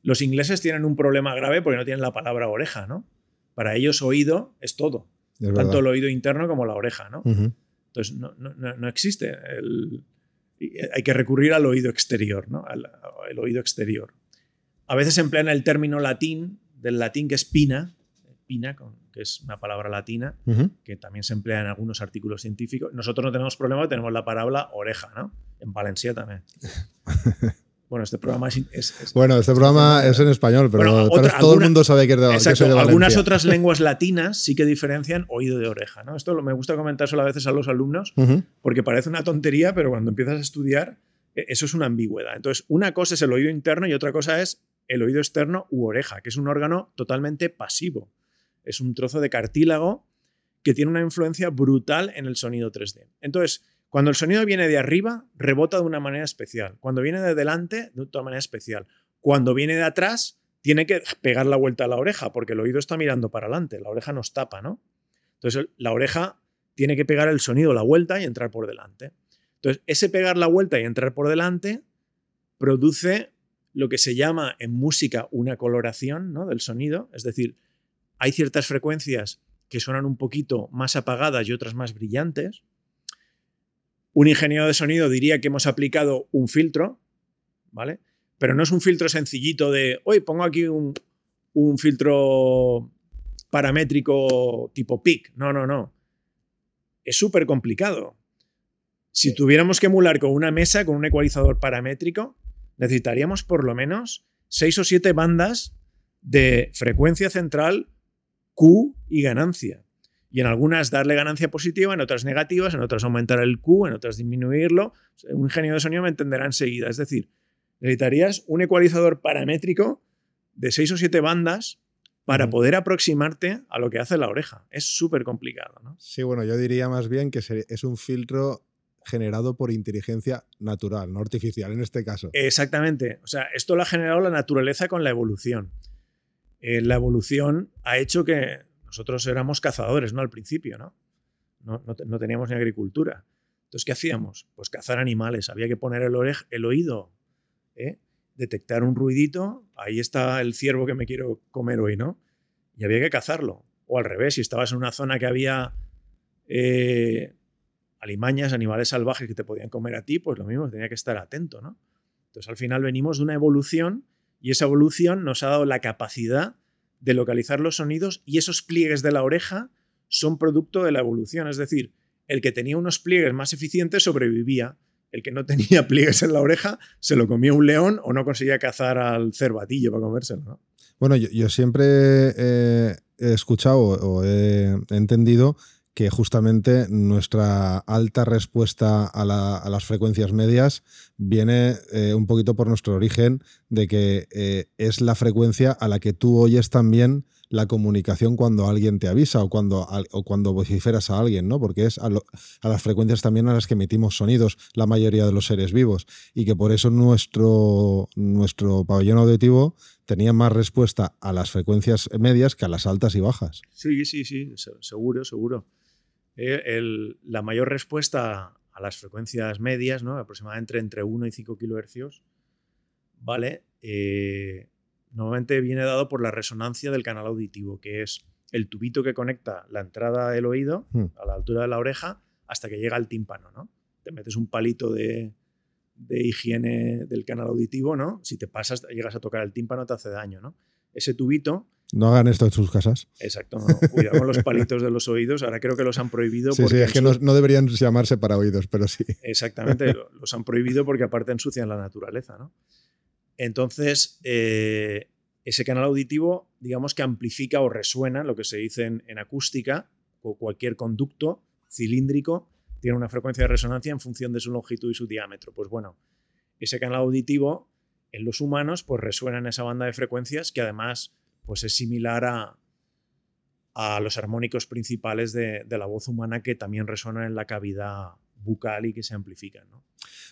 Los ingleses tienen un problema grave porque no tienen la palabra oreja, ¿no? Para ellos oído es todo, tanto el oído interno como la oreja, ¿no? Entonces, no, existe Hay que recurrir al oído exterior, ¿no? Al, el oído exterior. A veces emplean el término latín del latín que es pina, pina, que es una palabra latina, que también se emplea en algunos artículos científicos. Nosotros no tenemos problema, tenemos la palabra oreja, ¿no? En Valencia también. Bueno, este programa es. bueno, este programa es en español, pero, todo el mundo sabe que es de, exacto, Algunas otras lenguas latinas sí que diferencian oído de oreja, ¿no? Esto me gusta comentar solo a veces a los alumnos, porque parece una tontería, pero cuando empiezas a estudiar, e, eso es una ambigüedad. Entonces, una cosa es el oído interno y otra cosa es el oído externo u oreja, que es un órgano totalmente pasivo. Es un trozo de cartílago que tiene una influencia brutal en el sonido 3D. Entonces, cuando el sonido viene de arriba, rebota de una manera especial. Cuando viene de delante, de otra manera especial. Cuando viene de atrás, tiene que pegar la vuelta a la oreja, porque el oído está mirando para adelante, la oreja nos tapa, ¿no? Entonces, la oreja tiene que pegar el sonido la vuelta y entrar por delante. Entonces, ese pegar la vuelta y entrar por delante produce lo que se llama en música una coloración ¿no? del sonido, es decir, hay ciertas frecuencias que suenan un poquito más apagadas y otras más brillantes. Un ingeniero de sonido diría que hemos aplicado un filtro, ¿vale? Pero no es un filtro sencillito de, hoy pongo aquí un, un filtro paramétrico tipo PIC. No, no, no. Es súper complicado. Si tuviéramos que emular con una mesa, con un ecualizador paramétrico, necesitaríamos por lo menos seis o siete bandas de frecuencia central, Q y ganancia. Y en algunas darle ganancia positiva, en otras negativas, en otras aumentar el Q, en otras disminuirlo. Un ingeniero de sonido me entenderá enseguida. Es decir, necesitarías un ecualizador paramétrico de seis o siete bandas para poder aproximarte a lo que hace la oreja. Es súper complicado. ¿no? Sí, bueno, yo diría más bien que es un filtro generado por inteligencia natural, no artificial en este caso. Exactamente. O sea, esto lo ha generado la naturaleza con la evolución. Eh, la evolución ha hecho que nosotros éramos cazadores, ¿no? Al principio, ¿no? No, teníamos ni agricultura. Entonces, ¿qué hacíamos? Pues cazar animales. Había que poner el, el oído, ¿eh? detectar un ruidito. Ahí está el ciervo que me quiero comer hoy, ¿no? Y había que cazarlo. O al revés, si estabas en una zona que había eh, alimañas, animales salvajes que te podían comer a ti, pues lo mismo, tenía que estar atento, ¿no? Entonces, al final venimos de una evolución y esa evolución nos ha dado la capacidad de localizar los sonidos y esos pliegues de la oreja son producto de la evolución. Es decir, el que tenía unos pliegues más eficientes sobrevivía. El que no tenía pliegues en la oreja se lo comía un león o no conseguía cazar al cervatillo para comérselo. Bueno, yo, siempre he escuchado o he entendido que justamente nuestra alta respuesta a, las frecuencias medias viene eh, un poquito por nuestro origen de que eh, es la frecuencia a la que tú oyes también la comunicación cuando alguien te avisa o cuando, cuando vociferas a alguien, ¿no? Porque es a, las frecuencias también a las que emitimos sonidos la mayoría de los seres vivos y que por eso nuestro, nuestro pabellón auditivo tenía más respuesta a las frecuencias medias que a las altas y bajas. Sí, sí, sí, seguro, seguro. Eh, la mayor respuesta a las frecuencias medias, ¿no? aproximadamente entre 1 y 5 kHz, ¿vale? Eh, normalmente viene dado por la resonancia del canal auditivo, que es el tubito que conecta la entrada del oído hmm. a la altura de la oreja hasta que llega al tímpano. ¿no? Te metes un palito de, de higiene del canal auditivo, ¿no? Si te pasas, llegas a tocar el tímpano, te hace daño, ¿no? Ese tubito no hagan esto en sus casas. Exacto, cuidado con los palitos de los oídos. Ahora creo que los han prohibido. Sí, sí, es que no, deberían llamarse para oídos, pero sí. Exactamente, los han prohibido porque aparte ensucian la naturaleza. ¿no? Entonces, eh, ese canal auditivo, digamos que amplifica o resuena, lo que se dice en, acústica, o cualquier conducto cilíndrico tiene una frecuencia de resonancia en función de su longitud y su diámetro. Pues bueno, ese canal auditivo en los humanos pues resuena en esa banda de frecuencias que además pues es similar a, a los armónicos principales de, la voz humana que también resuenan en la cavidad bucal y que se amplifican.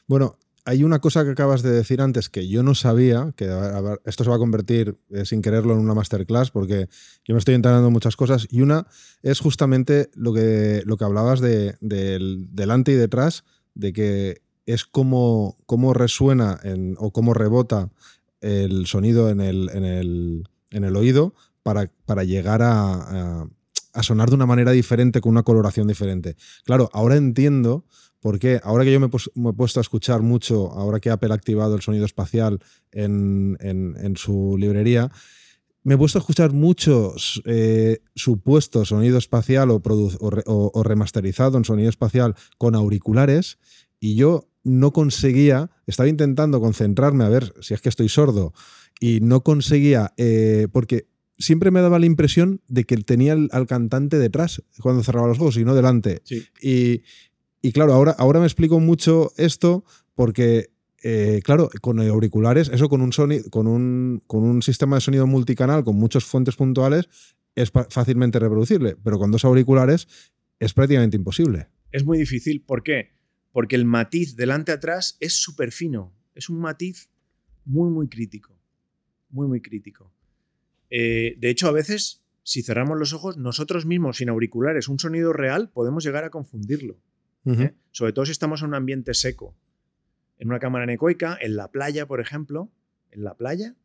Bueno, hay una cosa que acabas de decir antes que yo no sabía, que esto se va a convertir eh, sin quererlo en una masterclass, porque yo me estoy enterando muchas cosas, y una es justamente lo que, lo que hablabas de, del delante y detrás, de que es como, cómo resuena o cómo rebota el sonido en el, en el, en el oído para, para llegar a, sonar de una manera diferente, con una coloración diferente. Claro, ahora entiendo por qué, ahora que yo me, he puesto a escuchar mucho, ahora que Apple ha activado el sonido espacial en, su librería, me he puesto a escuchar muchos eh, supuestos sonido espacial o, o, remasterizado en sonido espacial con auriculares y yo no conseguía, estaba intentando concentrarme a ver si es que estoy sordo y no conseguía, eh, porque siempre me daba la impresión de que tenía al, cantante detrás cuando cerraba los ojos y no delante. Y, claro, ahora, ahora me explico mucho esto porque, eh, claro, con auriculares, eso con un, con, un, con un sistema de sonido multicanal con muchas fuentes puntuales es fácilmente reproducible, pero con dos auriculares es prácticamente imposible. Es muy difícil, ¿por qué? Porque el matiz delante-atrás es súper fino, es un matiz muy, muy crítico muy, muy crítico. Eh, de hecho, a veces, si cerramos los ojos, nosotros mismos, sin auriculares, un sonido real, podemos llegar a confundirlo. ¿eh? Sobre todo si estamos en un ambiente seco. En una cámara anecoica, en la playa, por ejemplo, en la playa,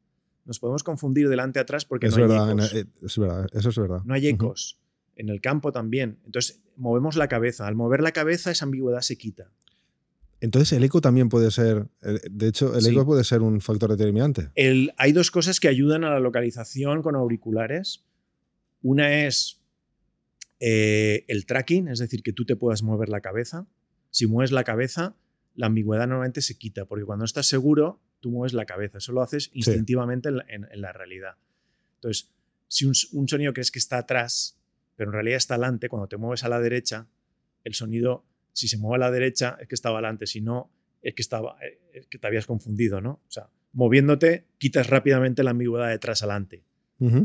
nos podemos confundir delante atrás porque no hay ecos. Eh, es verdad, eso es verdad. No hay ecos. En el campo también. Entonces, movemos la cabeza. Al mover la cabeza, esa ambigüedad se quita. Entonces el eco también puede ser, de hecho, el eco puede ser un factor determinante. hay dos cosas que ayudan a la localización con auriculares. Una es eh, el tracking, es decir, que tú te puedas mover la cabeza. Si mueves la cabeza, la ambigüedad normalmente se quita, porque cuando estás seguro, tú mueves la cabeza. Eso lo haces instintivamente en, la realidad. Entonces, si un, un sonido crees que está atrás, pero en realidad está adelante, cuando te mueves a la derecha, el sonido, si se mueve a la derecha, es que estaba adelante, si no, es que, estaba, eh, es que te habías confundido, ¿no? O sea, moviéndote, quitas rápidamente la ambigüedad de atrás adelante.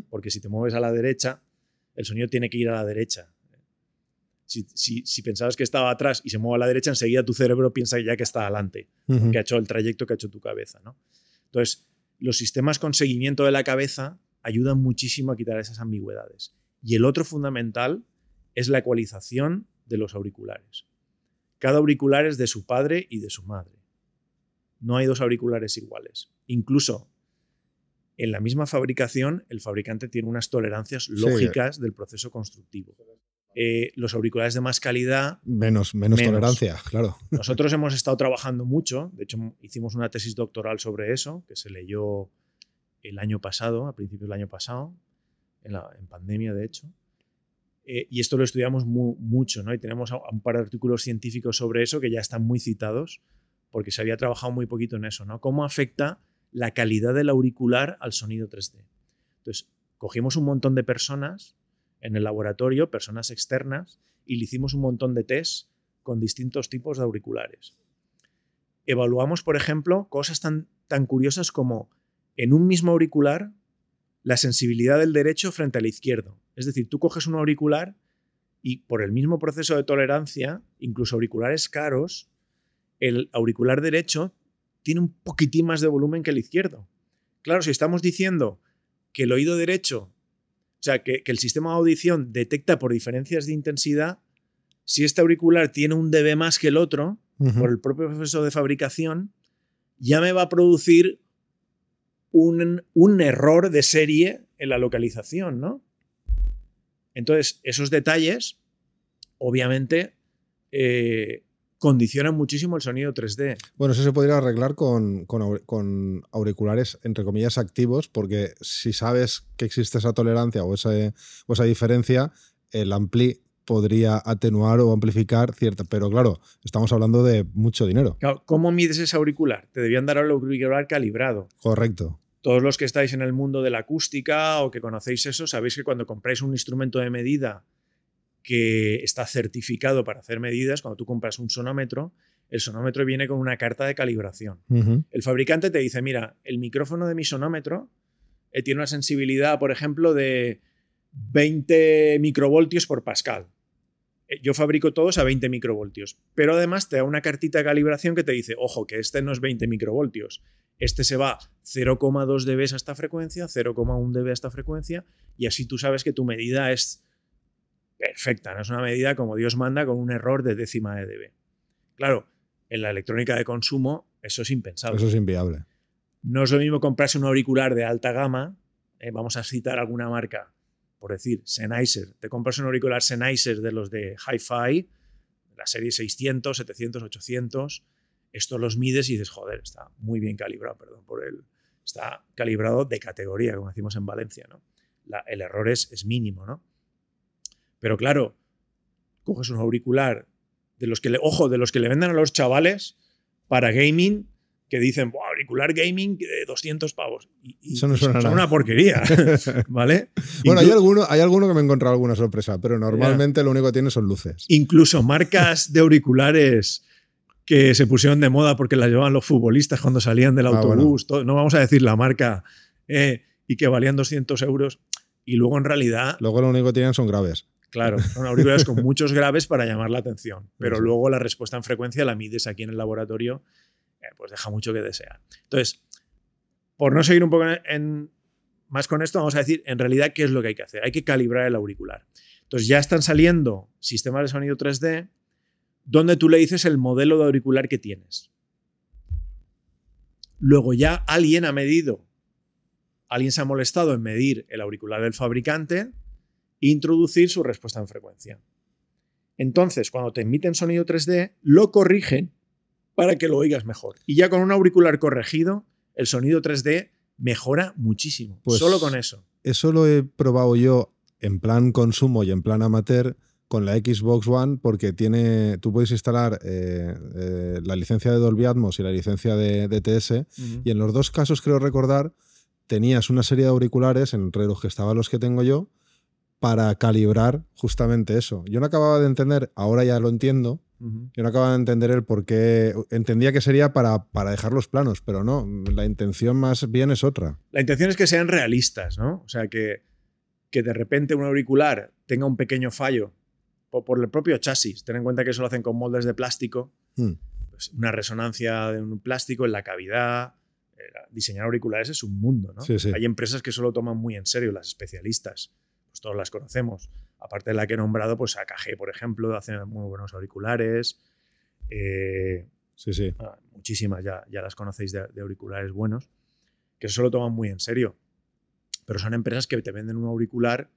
Porque si te mueves a la derecha, el sonido tiene que ir a la derecha. Si, si, pensabas que estaba atrás y se mueve a la derecha, enseguida tu cerebro piensa ya que está adelante, que ha hecho el trayecto que ha hecho tu cabeza. ¿no? Entonces, los sistemas con seguimiento de la cabeza ayudan muchísimo a quitar esas ambigüedades. Y el otro fundamental es la ecualización de los auriculares. Cada auricular es de su padre y de su madre. No hay dos auriculares iguales. Incluso en la misma fabricación, el fabricante tiene unas tolerancias lógicas del proceso constructivo. Eh, los auriculares de más calidad. Menos, menos, tolerancia, claro. Nosotros hemos estado trabajando mucho, de hecho hicimos una tesis doctoral sobre eso, que se leyó el año pasado, a principios del año pasado, en, la, en pandemia de hecho. Eh, y esto lo estudiamos mucho, ¿no? Y tenemos un par de artículos científicos sobre eso que ya están muy citados, porque se había trabajado muy poquito en eso, ¿no? ¿Cómo afecta la calidad del auricular al sonido 3D? Entonces, cogimos un montón de personas en el laboratorio, personas externas, y le hicimos un montón de tests con distintos tipos de auriculares. Evaluamos, por ejemplo, cosas tan, tan curiosas como en un mismo auricular la sensibilidad del derecho frente al izquierdo. Es decir, tú coges un auricular y por el mismo proceso de tolerancia, incluso auriculares caros, el auricular derecho tiene un poquitín más de volumen que el izquierdo. Claro, si estamos diciendo que el oído derecho, o sea, que, el sistema de audición detecta por diferencias de intensidad, si este auricular tiene un dB más que el otro, por el propio proceso de fabricación, ya me va a producir un, un error de serie en la localización, ¿no? Entonces, esos detalles, obviamente, eh, condicionan muchísimo el sonido 3D. Bueno, eso se podría arreglar con, con, auriculares, entre comillas, activos, porque si sabes que existe esa tolerancia o esa, o esa diferencia, el ampli podría atenuar o amplificar cierta. Pero claro, estamos hablando de mucho dinero. ¿Cómo mides ese auricular? Te debían dar el auricular calibrado. Correcto. Todos los que estáis en el mundo de la acústica o que conocéis eso, sabéis que cuando compráis un instrumento de medida que está certificado para hacer medidas, cuando tú compras un sonómetro, el sonómetro viene con una carta de calibración. El fabricante te dice, mira, el micrófono de mi sonómetro eh, tiene una sensibilidad, por ejemplo, de 20 microvoltios por pascal. Eh, yo fabrico todos a 20 microvoltios, pero además te da una cartita de calibración que te dice, ojo, que este no es 20 microvoltios, este se va 0,2 dB a esta frecuencia, 0,1 dB a esta frecuencia, y así tú sabes que tu medida es perfecta, no es una medida como Dios manda con un error de décima de dB. Claro, en la electrónica de consumo eso es impensable. Eso es inviable. No es lo mismo comprarse un auricular de alta gama, eh, vamos a citar alguna marca, por decir, Sennheiser. Te compras un auricular Sennheiser de los de Hi-Fi, la serie 600, 700, 800, esto los mides y dices, joder, está muy bien calibrado, perdón por el... Está calibrado de categoría, como decimos en Valencia, ¿no? el error es, es mínimo, ¿no? Pero claro, coges un auricular de los que le, ojo, de los que le venden a los chavales para gaming, que dicen, auricular gaming de 200 pavos. Y, Eso no suena son una porquería, ¿vale? bueno, hay alguno, hay alguno que me ha encontrado alguna sorpresa, pero normalmente lo único que tiene son luces. Incluso marcas de auriculares que se pusieron de moda porque las llevaban los futbolistas cuando salían del ah, autobús, no vamos a decir la marca, eh, y que valían 200 euros. Y luego en realidad... Luego lo único que tienen son graves. Claro, son auriculares con muchos graves para llamar la atención, pero luego la respuesta en frecuencia la mides aquí en el laboratorio, pues deja mucho que desear. Entonces, por no seguir un poco en, más con esto, vamos a decir en realidad qué es lo que hay que hacer. Hay que calibrar el auricular. Entonces ya están saliendo sistemas de sonido 3D donde tú le dices el modelo de auricular que tienes. Luego ya alguien ha medido, alguien se ha molestado en medir el auricular del fabricante e introducir su respuesta en frecuencia. Entonces, cuando te emiten sonido 3D, lo corrigen para que lo oigas mejor. Y ya con un auricular corregido, el sonido 3D mejora muchísimo. Pues solo con eso. Eso lo he probado yo en plan consumo y en plan amateur con la Xbox One porque tiene, tú puedes instalar eh, eh, la licencia de Dolby Atmos y la licencia de, DTS y en los dos casos creo recordar tenías una serie de auriculares, entre los que estaban los que tengo yo, para calibrar justamente eso. Yo no acababa de entender, ahora ya lo entiendo, yo no acababa de entender el por qué. Entendía que sería para, para dejar los planos, pero no, la intención más bien es otra. La intención es que sean realistas, ¿no? O sea, que, que de repente un auricular tenga un pequeño fallo por, por el propio chasis. Ten en cuenta que eso lo hacen con moldes de plástico, Hmm. pues una resonancia de un plástico en la cavidad. Eh, Diseñar auriculares es un mundo, ¿no? Sí, sí. Hay empresas que solo toman muy en serio, las especialistas. Pues todas las conocemos. Aparte de la que he nombrado, pues AKG, por ejemplo, hace muy buenos auriculares. Eh, Sí, sí. ah, muchísimas ya, ya las conocéis de, de auriculares buenos, que eso lo toman muy en serio. Pero son empresas que te venden un auricular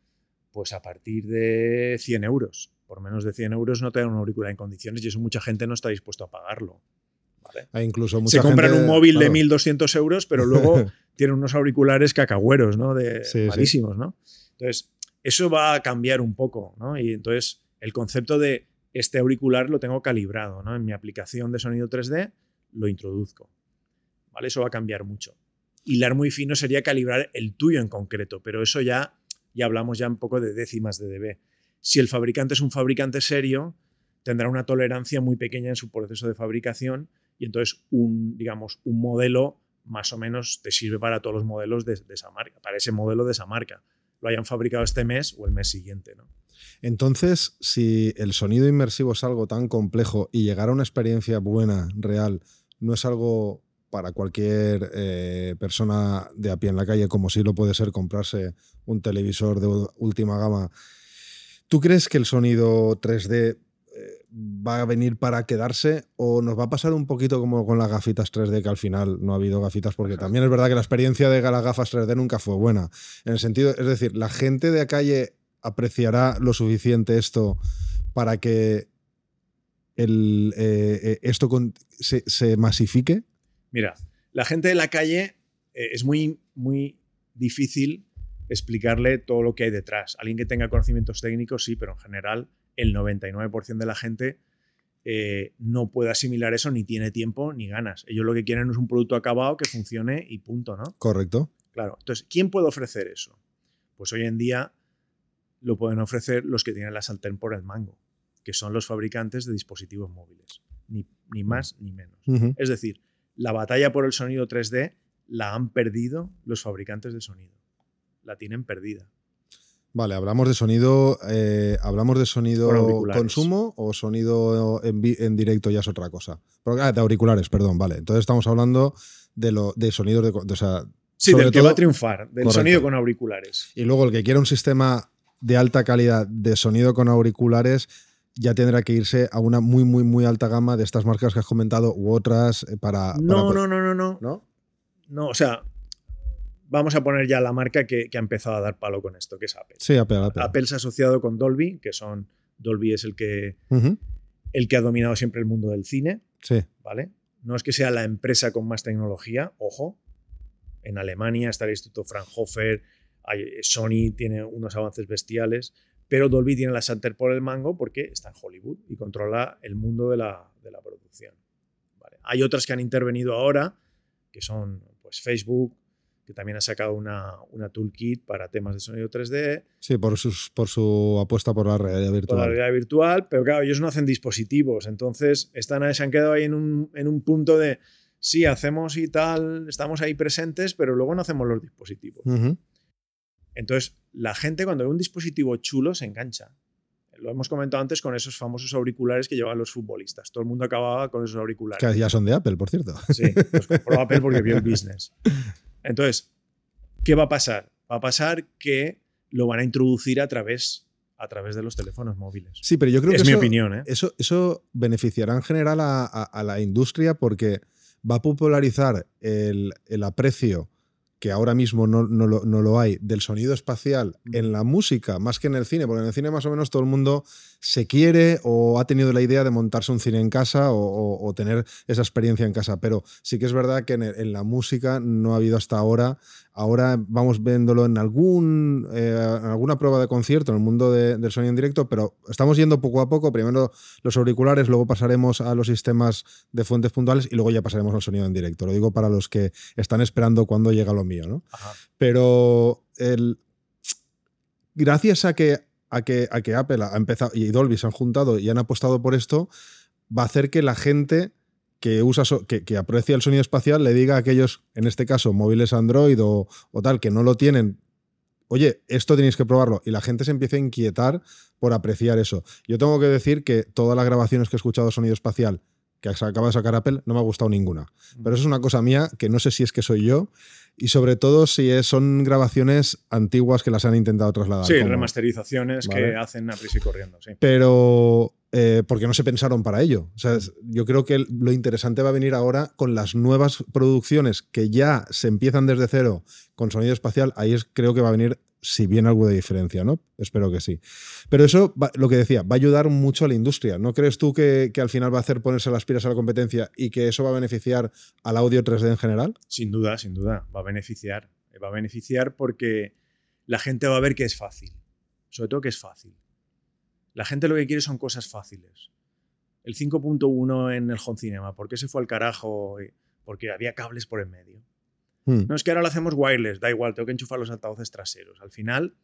pues a partir de 100 euros. Por menos de 100 euros no te dan un auricular en condiciones y eso mucha gente no está dispuesto a pagarlo. ¿vale? Hay incluso mucha Se compran gente- un móvil claro. de 1.200 euros, pero luego tienen unos auriculares cacagüeros, ¿no? De, Sí, sí. malísimos, ¿no? Entonces, eso va a cambiar un poco, ¿no? Y entonces, el concepto de este auricular lo tengo calibrado, ¿no? En mi aplicación de sonido 3D lo introduzco, ¿vale? Eso va a cambiar mucho. Hilar muy fino sería calibrar el tuyo en concreto, pero eso ya, ya hablamos ya un poco de décimas de dB. Si el fabricante es un fabricante serio, tendrá una tolerancia muy pequeña en su proceso de fabricación y entonces un, digamos, un modelo más o menos te sirve para todos los modelos de, de esa marca, para ese modelo de esa marca. Lo hayan fabricado este mes o el mes siguiente, ¿no? Entonces, si el sonido inmersivo es algo tan complejo y llegar a una experiencia buena, real, no es algo para cualquier eh, persona de a pie en la calle, como si lo puede ser comprarse un televisor de última gama, ¿tú crees que el sonido 3D eh, va a venir para quedarse o nos va a pasar un poquito como con las gafitas 3D, que al final no ha habido gafitas, porque también es verdad que la experiencia de las gafas 3D nunca fue buena. En el sentido, es decir, la gente de a calle apreciará lo suficiente esto para que el, eh, eh, esto con- se, se masifique. Mira, la gente de la calle eh, es muy, muy difícil explicarle todo lo que hay detrás. Alguien que tenga conocimientos técnicos, sí, pero en general el 99% de la gente eh, no puede asimilar eso, ni tiene tiempo ni ganas. Ellos lo que quieren es un producto acabado que funcione y punto, ¿no? Correcto. Claro. Entonces, ¿quién puede ofrecer eso? Pues hoy en día lo pueden ofrecer los que tienen la sartén por el mango, que son los fabricantes de dispositivos móviles. Ni, ni más ni menos. Es decir, la batalla por el sonido 3D la han perdido los fabricantes de sonido. La tienen perdida. Vale, hablamos de sonido. eh, ¿Hablamos de sonido consumo o sonido en, en directo ya es otra cosa? Porque- ah, de auriculares, perdón, vale. Entonces estamos hablando de, lo, de sonidos de. de- o sea, Sí, del que todo- va a triunfar, del Correcto. sonido con auriculares. y luego el que quiera un sistema de alta calidad de sonido con auriculares ya tendrá que irse a una muy, muy, muy alta gama de estas marcas que has comentado u otras eh, para. para No, po- no, no, no, no. ¿No? No, o sea, vamos a poner ya la marca que, que ha empezado a dar palo con esto, que es Apple. Sí, Apple, Apple. Apple se ha asociado con Dolby, que son. Dolby es el que, el que ha dominado siempre el mundo del cine, Sí. ¿vale? No es que sea la empresa con más tecnología, ojo. En Alemania está el Instituto Fraunhofer, Sony tiene unos avances bestiales, pero Dolby tiene la sartén por el mango porque está en Hollywood y controla el mundo de la, de la producción. ¿vale? Hay otras que han intervenido ahora, que son pues, Facebook, que también ha sacado una, una toolkit para temas de sonido 3D, Sí, por, sus, por su apuesta por la realidad por la virtual. realidad virtual, pero claro, ellos no hacen dispositivos, entonces están, se han quedado ahí en un, en un punto de, sí, hacemos y tal, estamos ahí presentes, pero luego no hacemos los dispositivos. Entonces, la gente cuando ve un dispositivo chulo se engancha. Lo hemos comentado antes con esos famosos auriculares que llevaban los futbolistas. Todo el mundo acababa con esos auriculares. Que ya son de Apple, por cierto. Sí, los compró Apple porque vio el business. Entonces, ¿qué va a pasar? Va a pasar que lo van a introducir a través, a través de los teléfonos móviles. Sí, pero yo creo es que mi eso- opinión, ¿eh? Eso, eso beneficiará en general a, a- a la industria porque va a popularizar el, el aprecio que ahora mismo no, no lo, no lo hay del sonido espacial en la música más que en el cine, porque en el cine más o menos todo el mundo se quiere o ha tenido la idea de montarse un cine en casa o, o- o tener esa experiencia en casa, pero sí que es verdad que en, el- en la música no ha habido hasta ahora. Ahora vamos viéndolo en algún eh, en alguna prueba de concierto en el mundo de- del sonido en directo, pero estamos yendo poco a poco. Primero los auriculares, luego pasaremos a los sistemas de fuentes puntuales y luego ya pasaremos al sonido en directo. Lo digo para los que están esperando cuándo llega lo mío, ¿no? Pero el, gracias a que, a, que, a que Apple ha empezado y Dolby se han juntado y han apostado por esto, va a hacer que la gente que usa que, aprecia el sonido espacial le diga a aquellos, en este caso, móviles Android o, o, tal, que no lo tienen, oye, esto tenéis que probarlo. Y la gente se empieza a inquietar por apreciar eso. Yo tengo que decir que todas las grabaciones que he escuchado de sonido espacial que acaba de sacar Apple no me ha gustado ninguna. Pero eso es una cosa mía que no sé si es que soy yo y sobre todo si son grabaciones antiguas que las han intentado trasladar. Sí, remasterizaciones que hacen a prisa y corriendo. Sí. Pero eh, porque no se pensaron para ello. O sea, yo creo que lo interesante va a venir ahora con las nuevas producciones que ya se empiezan desde cero con sonido espacial. Ahí es, creo que va a venir si viene algo de diferencia, ¿no? Espero que sí. Pero eso, lo que decía, va a ayudar mucho a la industria. ¿No crees tú que, al final va a hacer ponerse las pilas a la competencia y que eso va a beneficiar al audio 3D en general? Sin duda, sin duda, va a beneficiar. Va a beneficiar porque la gente va a ver que es fácil. Sobre todo que es fácil. La gente lo que quiere son cosas fáciles. El 5.1 en el Home Cinema, ¿por qué se fue al carajo? Porque había cables por en medio. Hmm. No es que ahora lo hacemos wireless, da igual, tengo que enchufar los altavoces traseros. Al final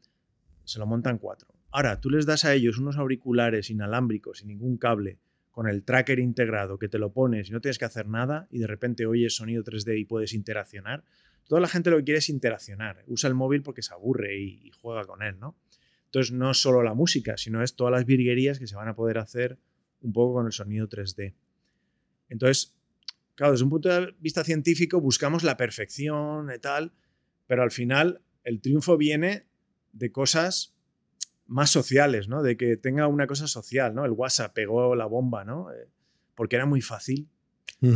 se lo montan cuatro. Ahora, tú les das a ellos unos auriculares inalámbricos sin ningún cable, con el tracker integrado, que te lo pones y no tienes que hacer nada y de repente oyes sonido 3D y puedes interaccionar. Toda la gente lo que quiere es interaccionar. Usa el móvil porque se aburre y, juega con él, ¿no? Entonces, no es solo la música, sino es todas las virguerías que se van a poder hacer un poco con el sonido 3D. Entonces, claro, desde un punto de vista científico buscamos la perfección y tal, pero al final el triunfo viene de cosas más sociales, ¿no? De que tenga una cosa social, ¿no? El WhatsApp pegó la bomba, ¿no? Eh, porque era muy fácil.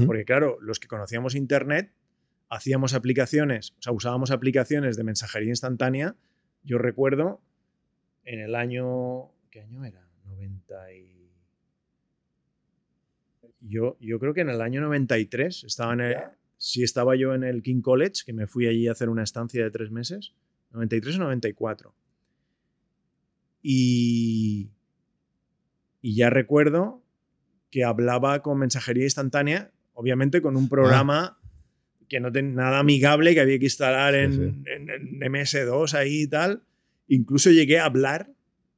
Porque claro, los que conocíamos Internet hacíamos aplicaciones, o sea, usábamos aplicaciones de mensajería instantánea. Yo recuerdo en el año, ¿qué año era? 90 y yo, yo creo que en el año 93 estaba en sí estaba yo en el King College, que me fui allí a hacer una estancia de tres meses, 93 o 94. Y, y ya recuerdo que hablaba con mensajería instantánea, obviamente con un ah. programa que no tenía nada amigable que había que instalar en, en, MS2 ahí y tal. Incluso llegué a hablar,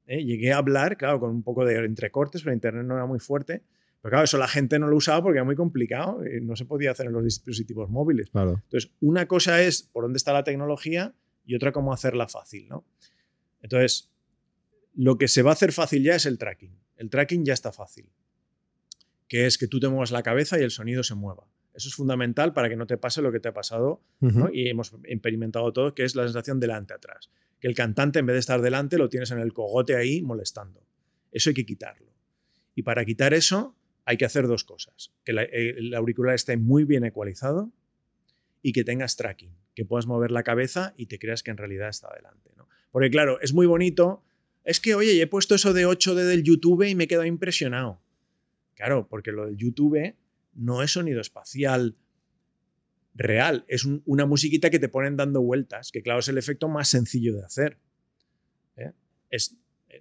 ¿eh? llegué a hablar, claro, con un poco de entrecortes, pero internet no era muy fuerte pero claro, eso la gente no lo usaba porque era muy complicado y no se podía hacer en los dispositivos móviles. Entonces, una cosa es por dónde está la tecnología y otra cómo hacerla fácil, ¿no? Entonces, lo que se va a hacer fácil ya es el tracking. El tracking ya está fácil, que es que tú te muevas la cabeza y el sonido se mueva. Eso es fundamental para que no te pase lo que te ha pasado y hemos experimentado todo, que es la sensación delante-atrás. Que el cantante en vez de estar delante lo tienes en el cogote ahí molestando. Eso hay que quitarlo. Y para quitar eso hay que hacer dos cosas. Que el auricular esté muy bien ecualizado y que tengas tracking, que puedas mover la cabeza y te creas que en realidad está adelante. ¿no? Porque claro, es muy bonito. Es que, oye, he puesto eso de 8D del YouTube y me he quedado impresionado. Claro, porque lo del YouTube no es sonido espacial real, es una musiquita que te ponen dando vueltas, que claro, es el efecto más sencillo de hacer. ¿eh?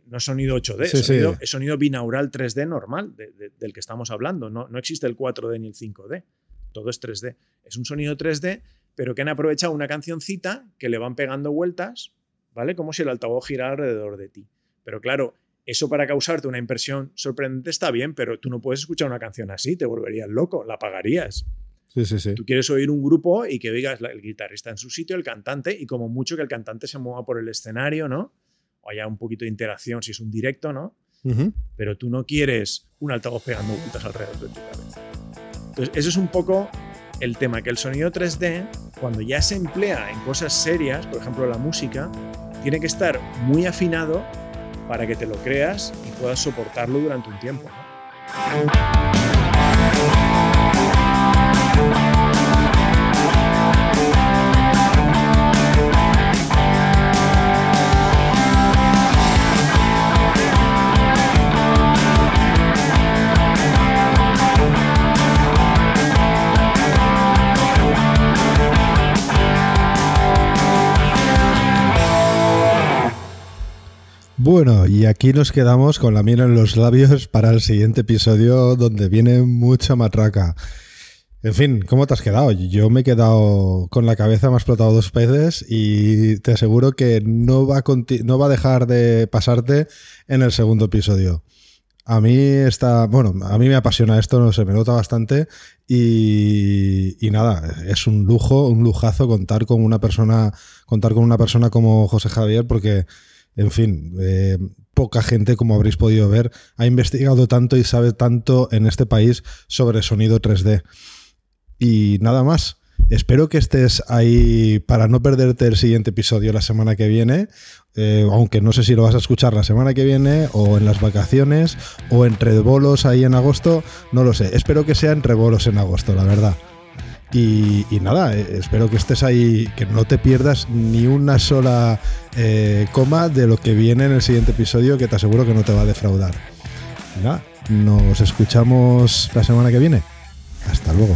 No es sonido 8D, es, sonido, binaural 3D normal del que estamos hablando. No, no existe el 4D ni el 5D. Todo es 3D. Es un sonido 3D, pero que han aprovechado una cancioncita que le van pegando vueltas, ¿vale? Como si el altavoz girara alrededor de ti. Pero claro, eso para causarte una impresión sorprendente está bien, pero tú no puedes escuchar una canción así, te volverías loco, la apagarías. Sí, sí, sí. Tú quieres oír un grupo y que digas el guitarrista en su sitio, el cantante, y como mucho que el cantante se mueva por el escenario, ¿no? O haya un poquito de interacción si es un directo, ¿no? Pero tú no quieres un altavoz pegando vueltas alrededor de tu cabeza. Entonces, eso es un poco el tema, que el sonido 3D, cuando ya se emplea en cosas serias, por ejemplo la música, tiene que estar muy afinado para que te lo creas y puedas soportarlo durante un tiempo. Bueno, y aquí nos quedamos con la miel en los labios para el siguiente episodio donde viene mucha matraca. En fin, ¿cómo te has quedado? Yo me he quedado con la cabeza, me ha explotado dos veces y te aseguro que no va a, no va a dejar de pasarte en el segundo episodio. A mí está, bueno, a mí me apasiona esto, no sé, me nota bastante y, y, nada, es un lujo, un lujazo contar con una persona, contar con una persona como José Javier, porque, en fin, eh, poca gente, como habréis podido ver, ha investigado tanto y sabe tanto en este país sobre sonido 3D. Y nada más. Espero que estés ahí para no perderte el siguiente episodio la semana que viene, eh, aunque no sé si lo vas a escuchar la semana que viene o en las vacaciones o entre bolos ahí en agosto, no lo sé. Espero que sea entre bolos en agosto, la verdad. Y, nada, eh, espero que estés ahí, que no te pierdas ni una sola eh, coma de lo que viene en el siguiente episodio, que te aseguro que no te va a defraudar. nada, nos escuchamos la semana que viene. Hasta luego.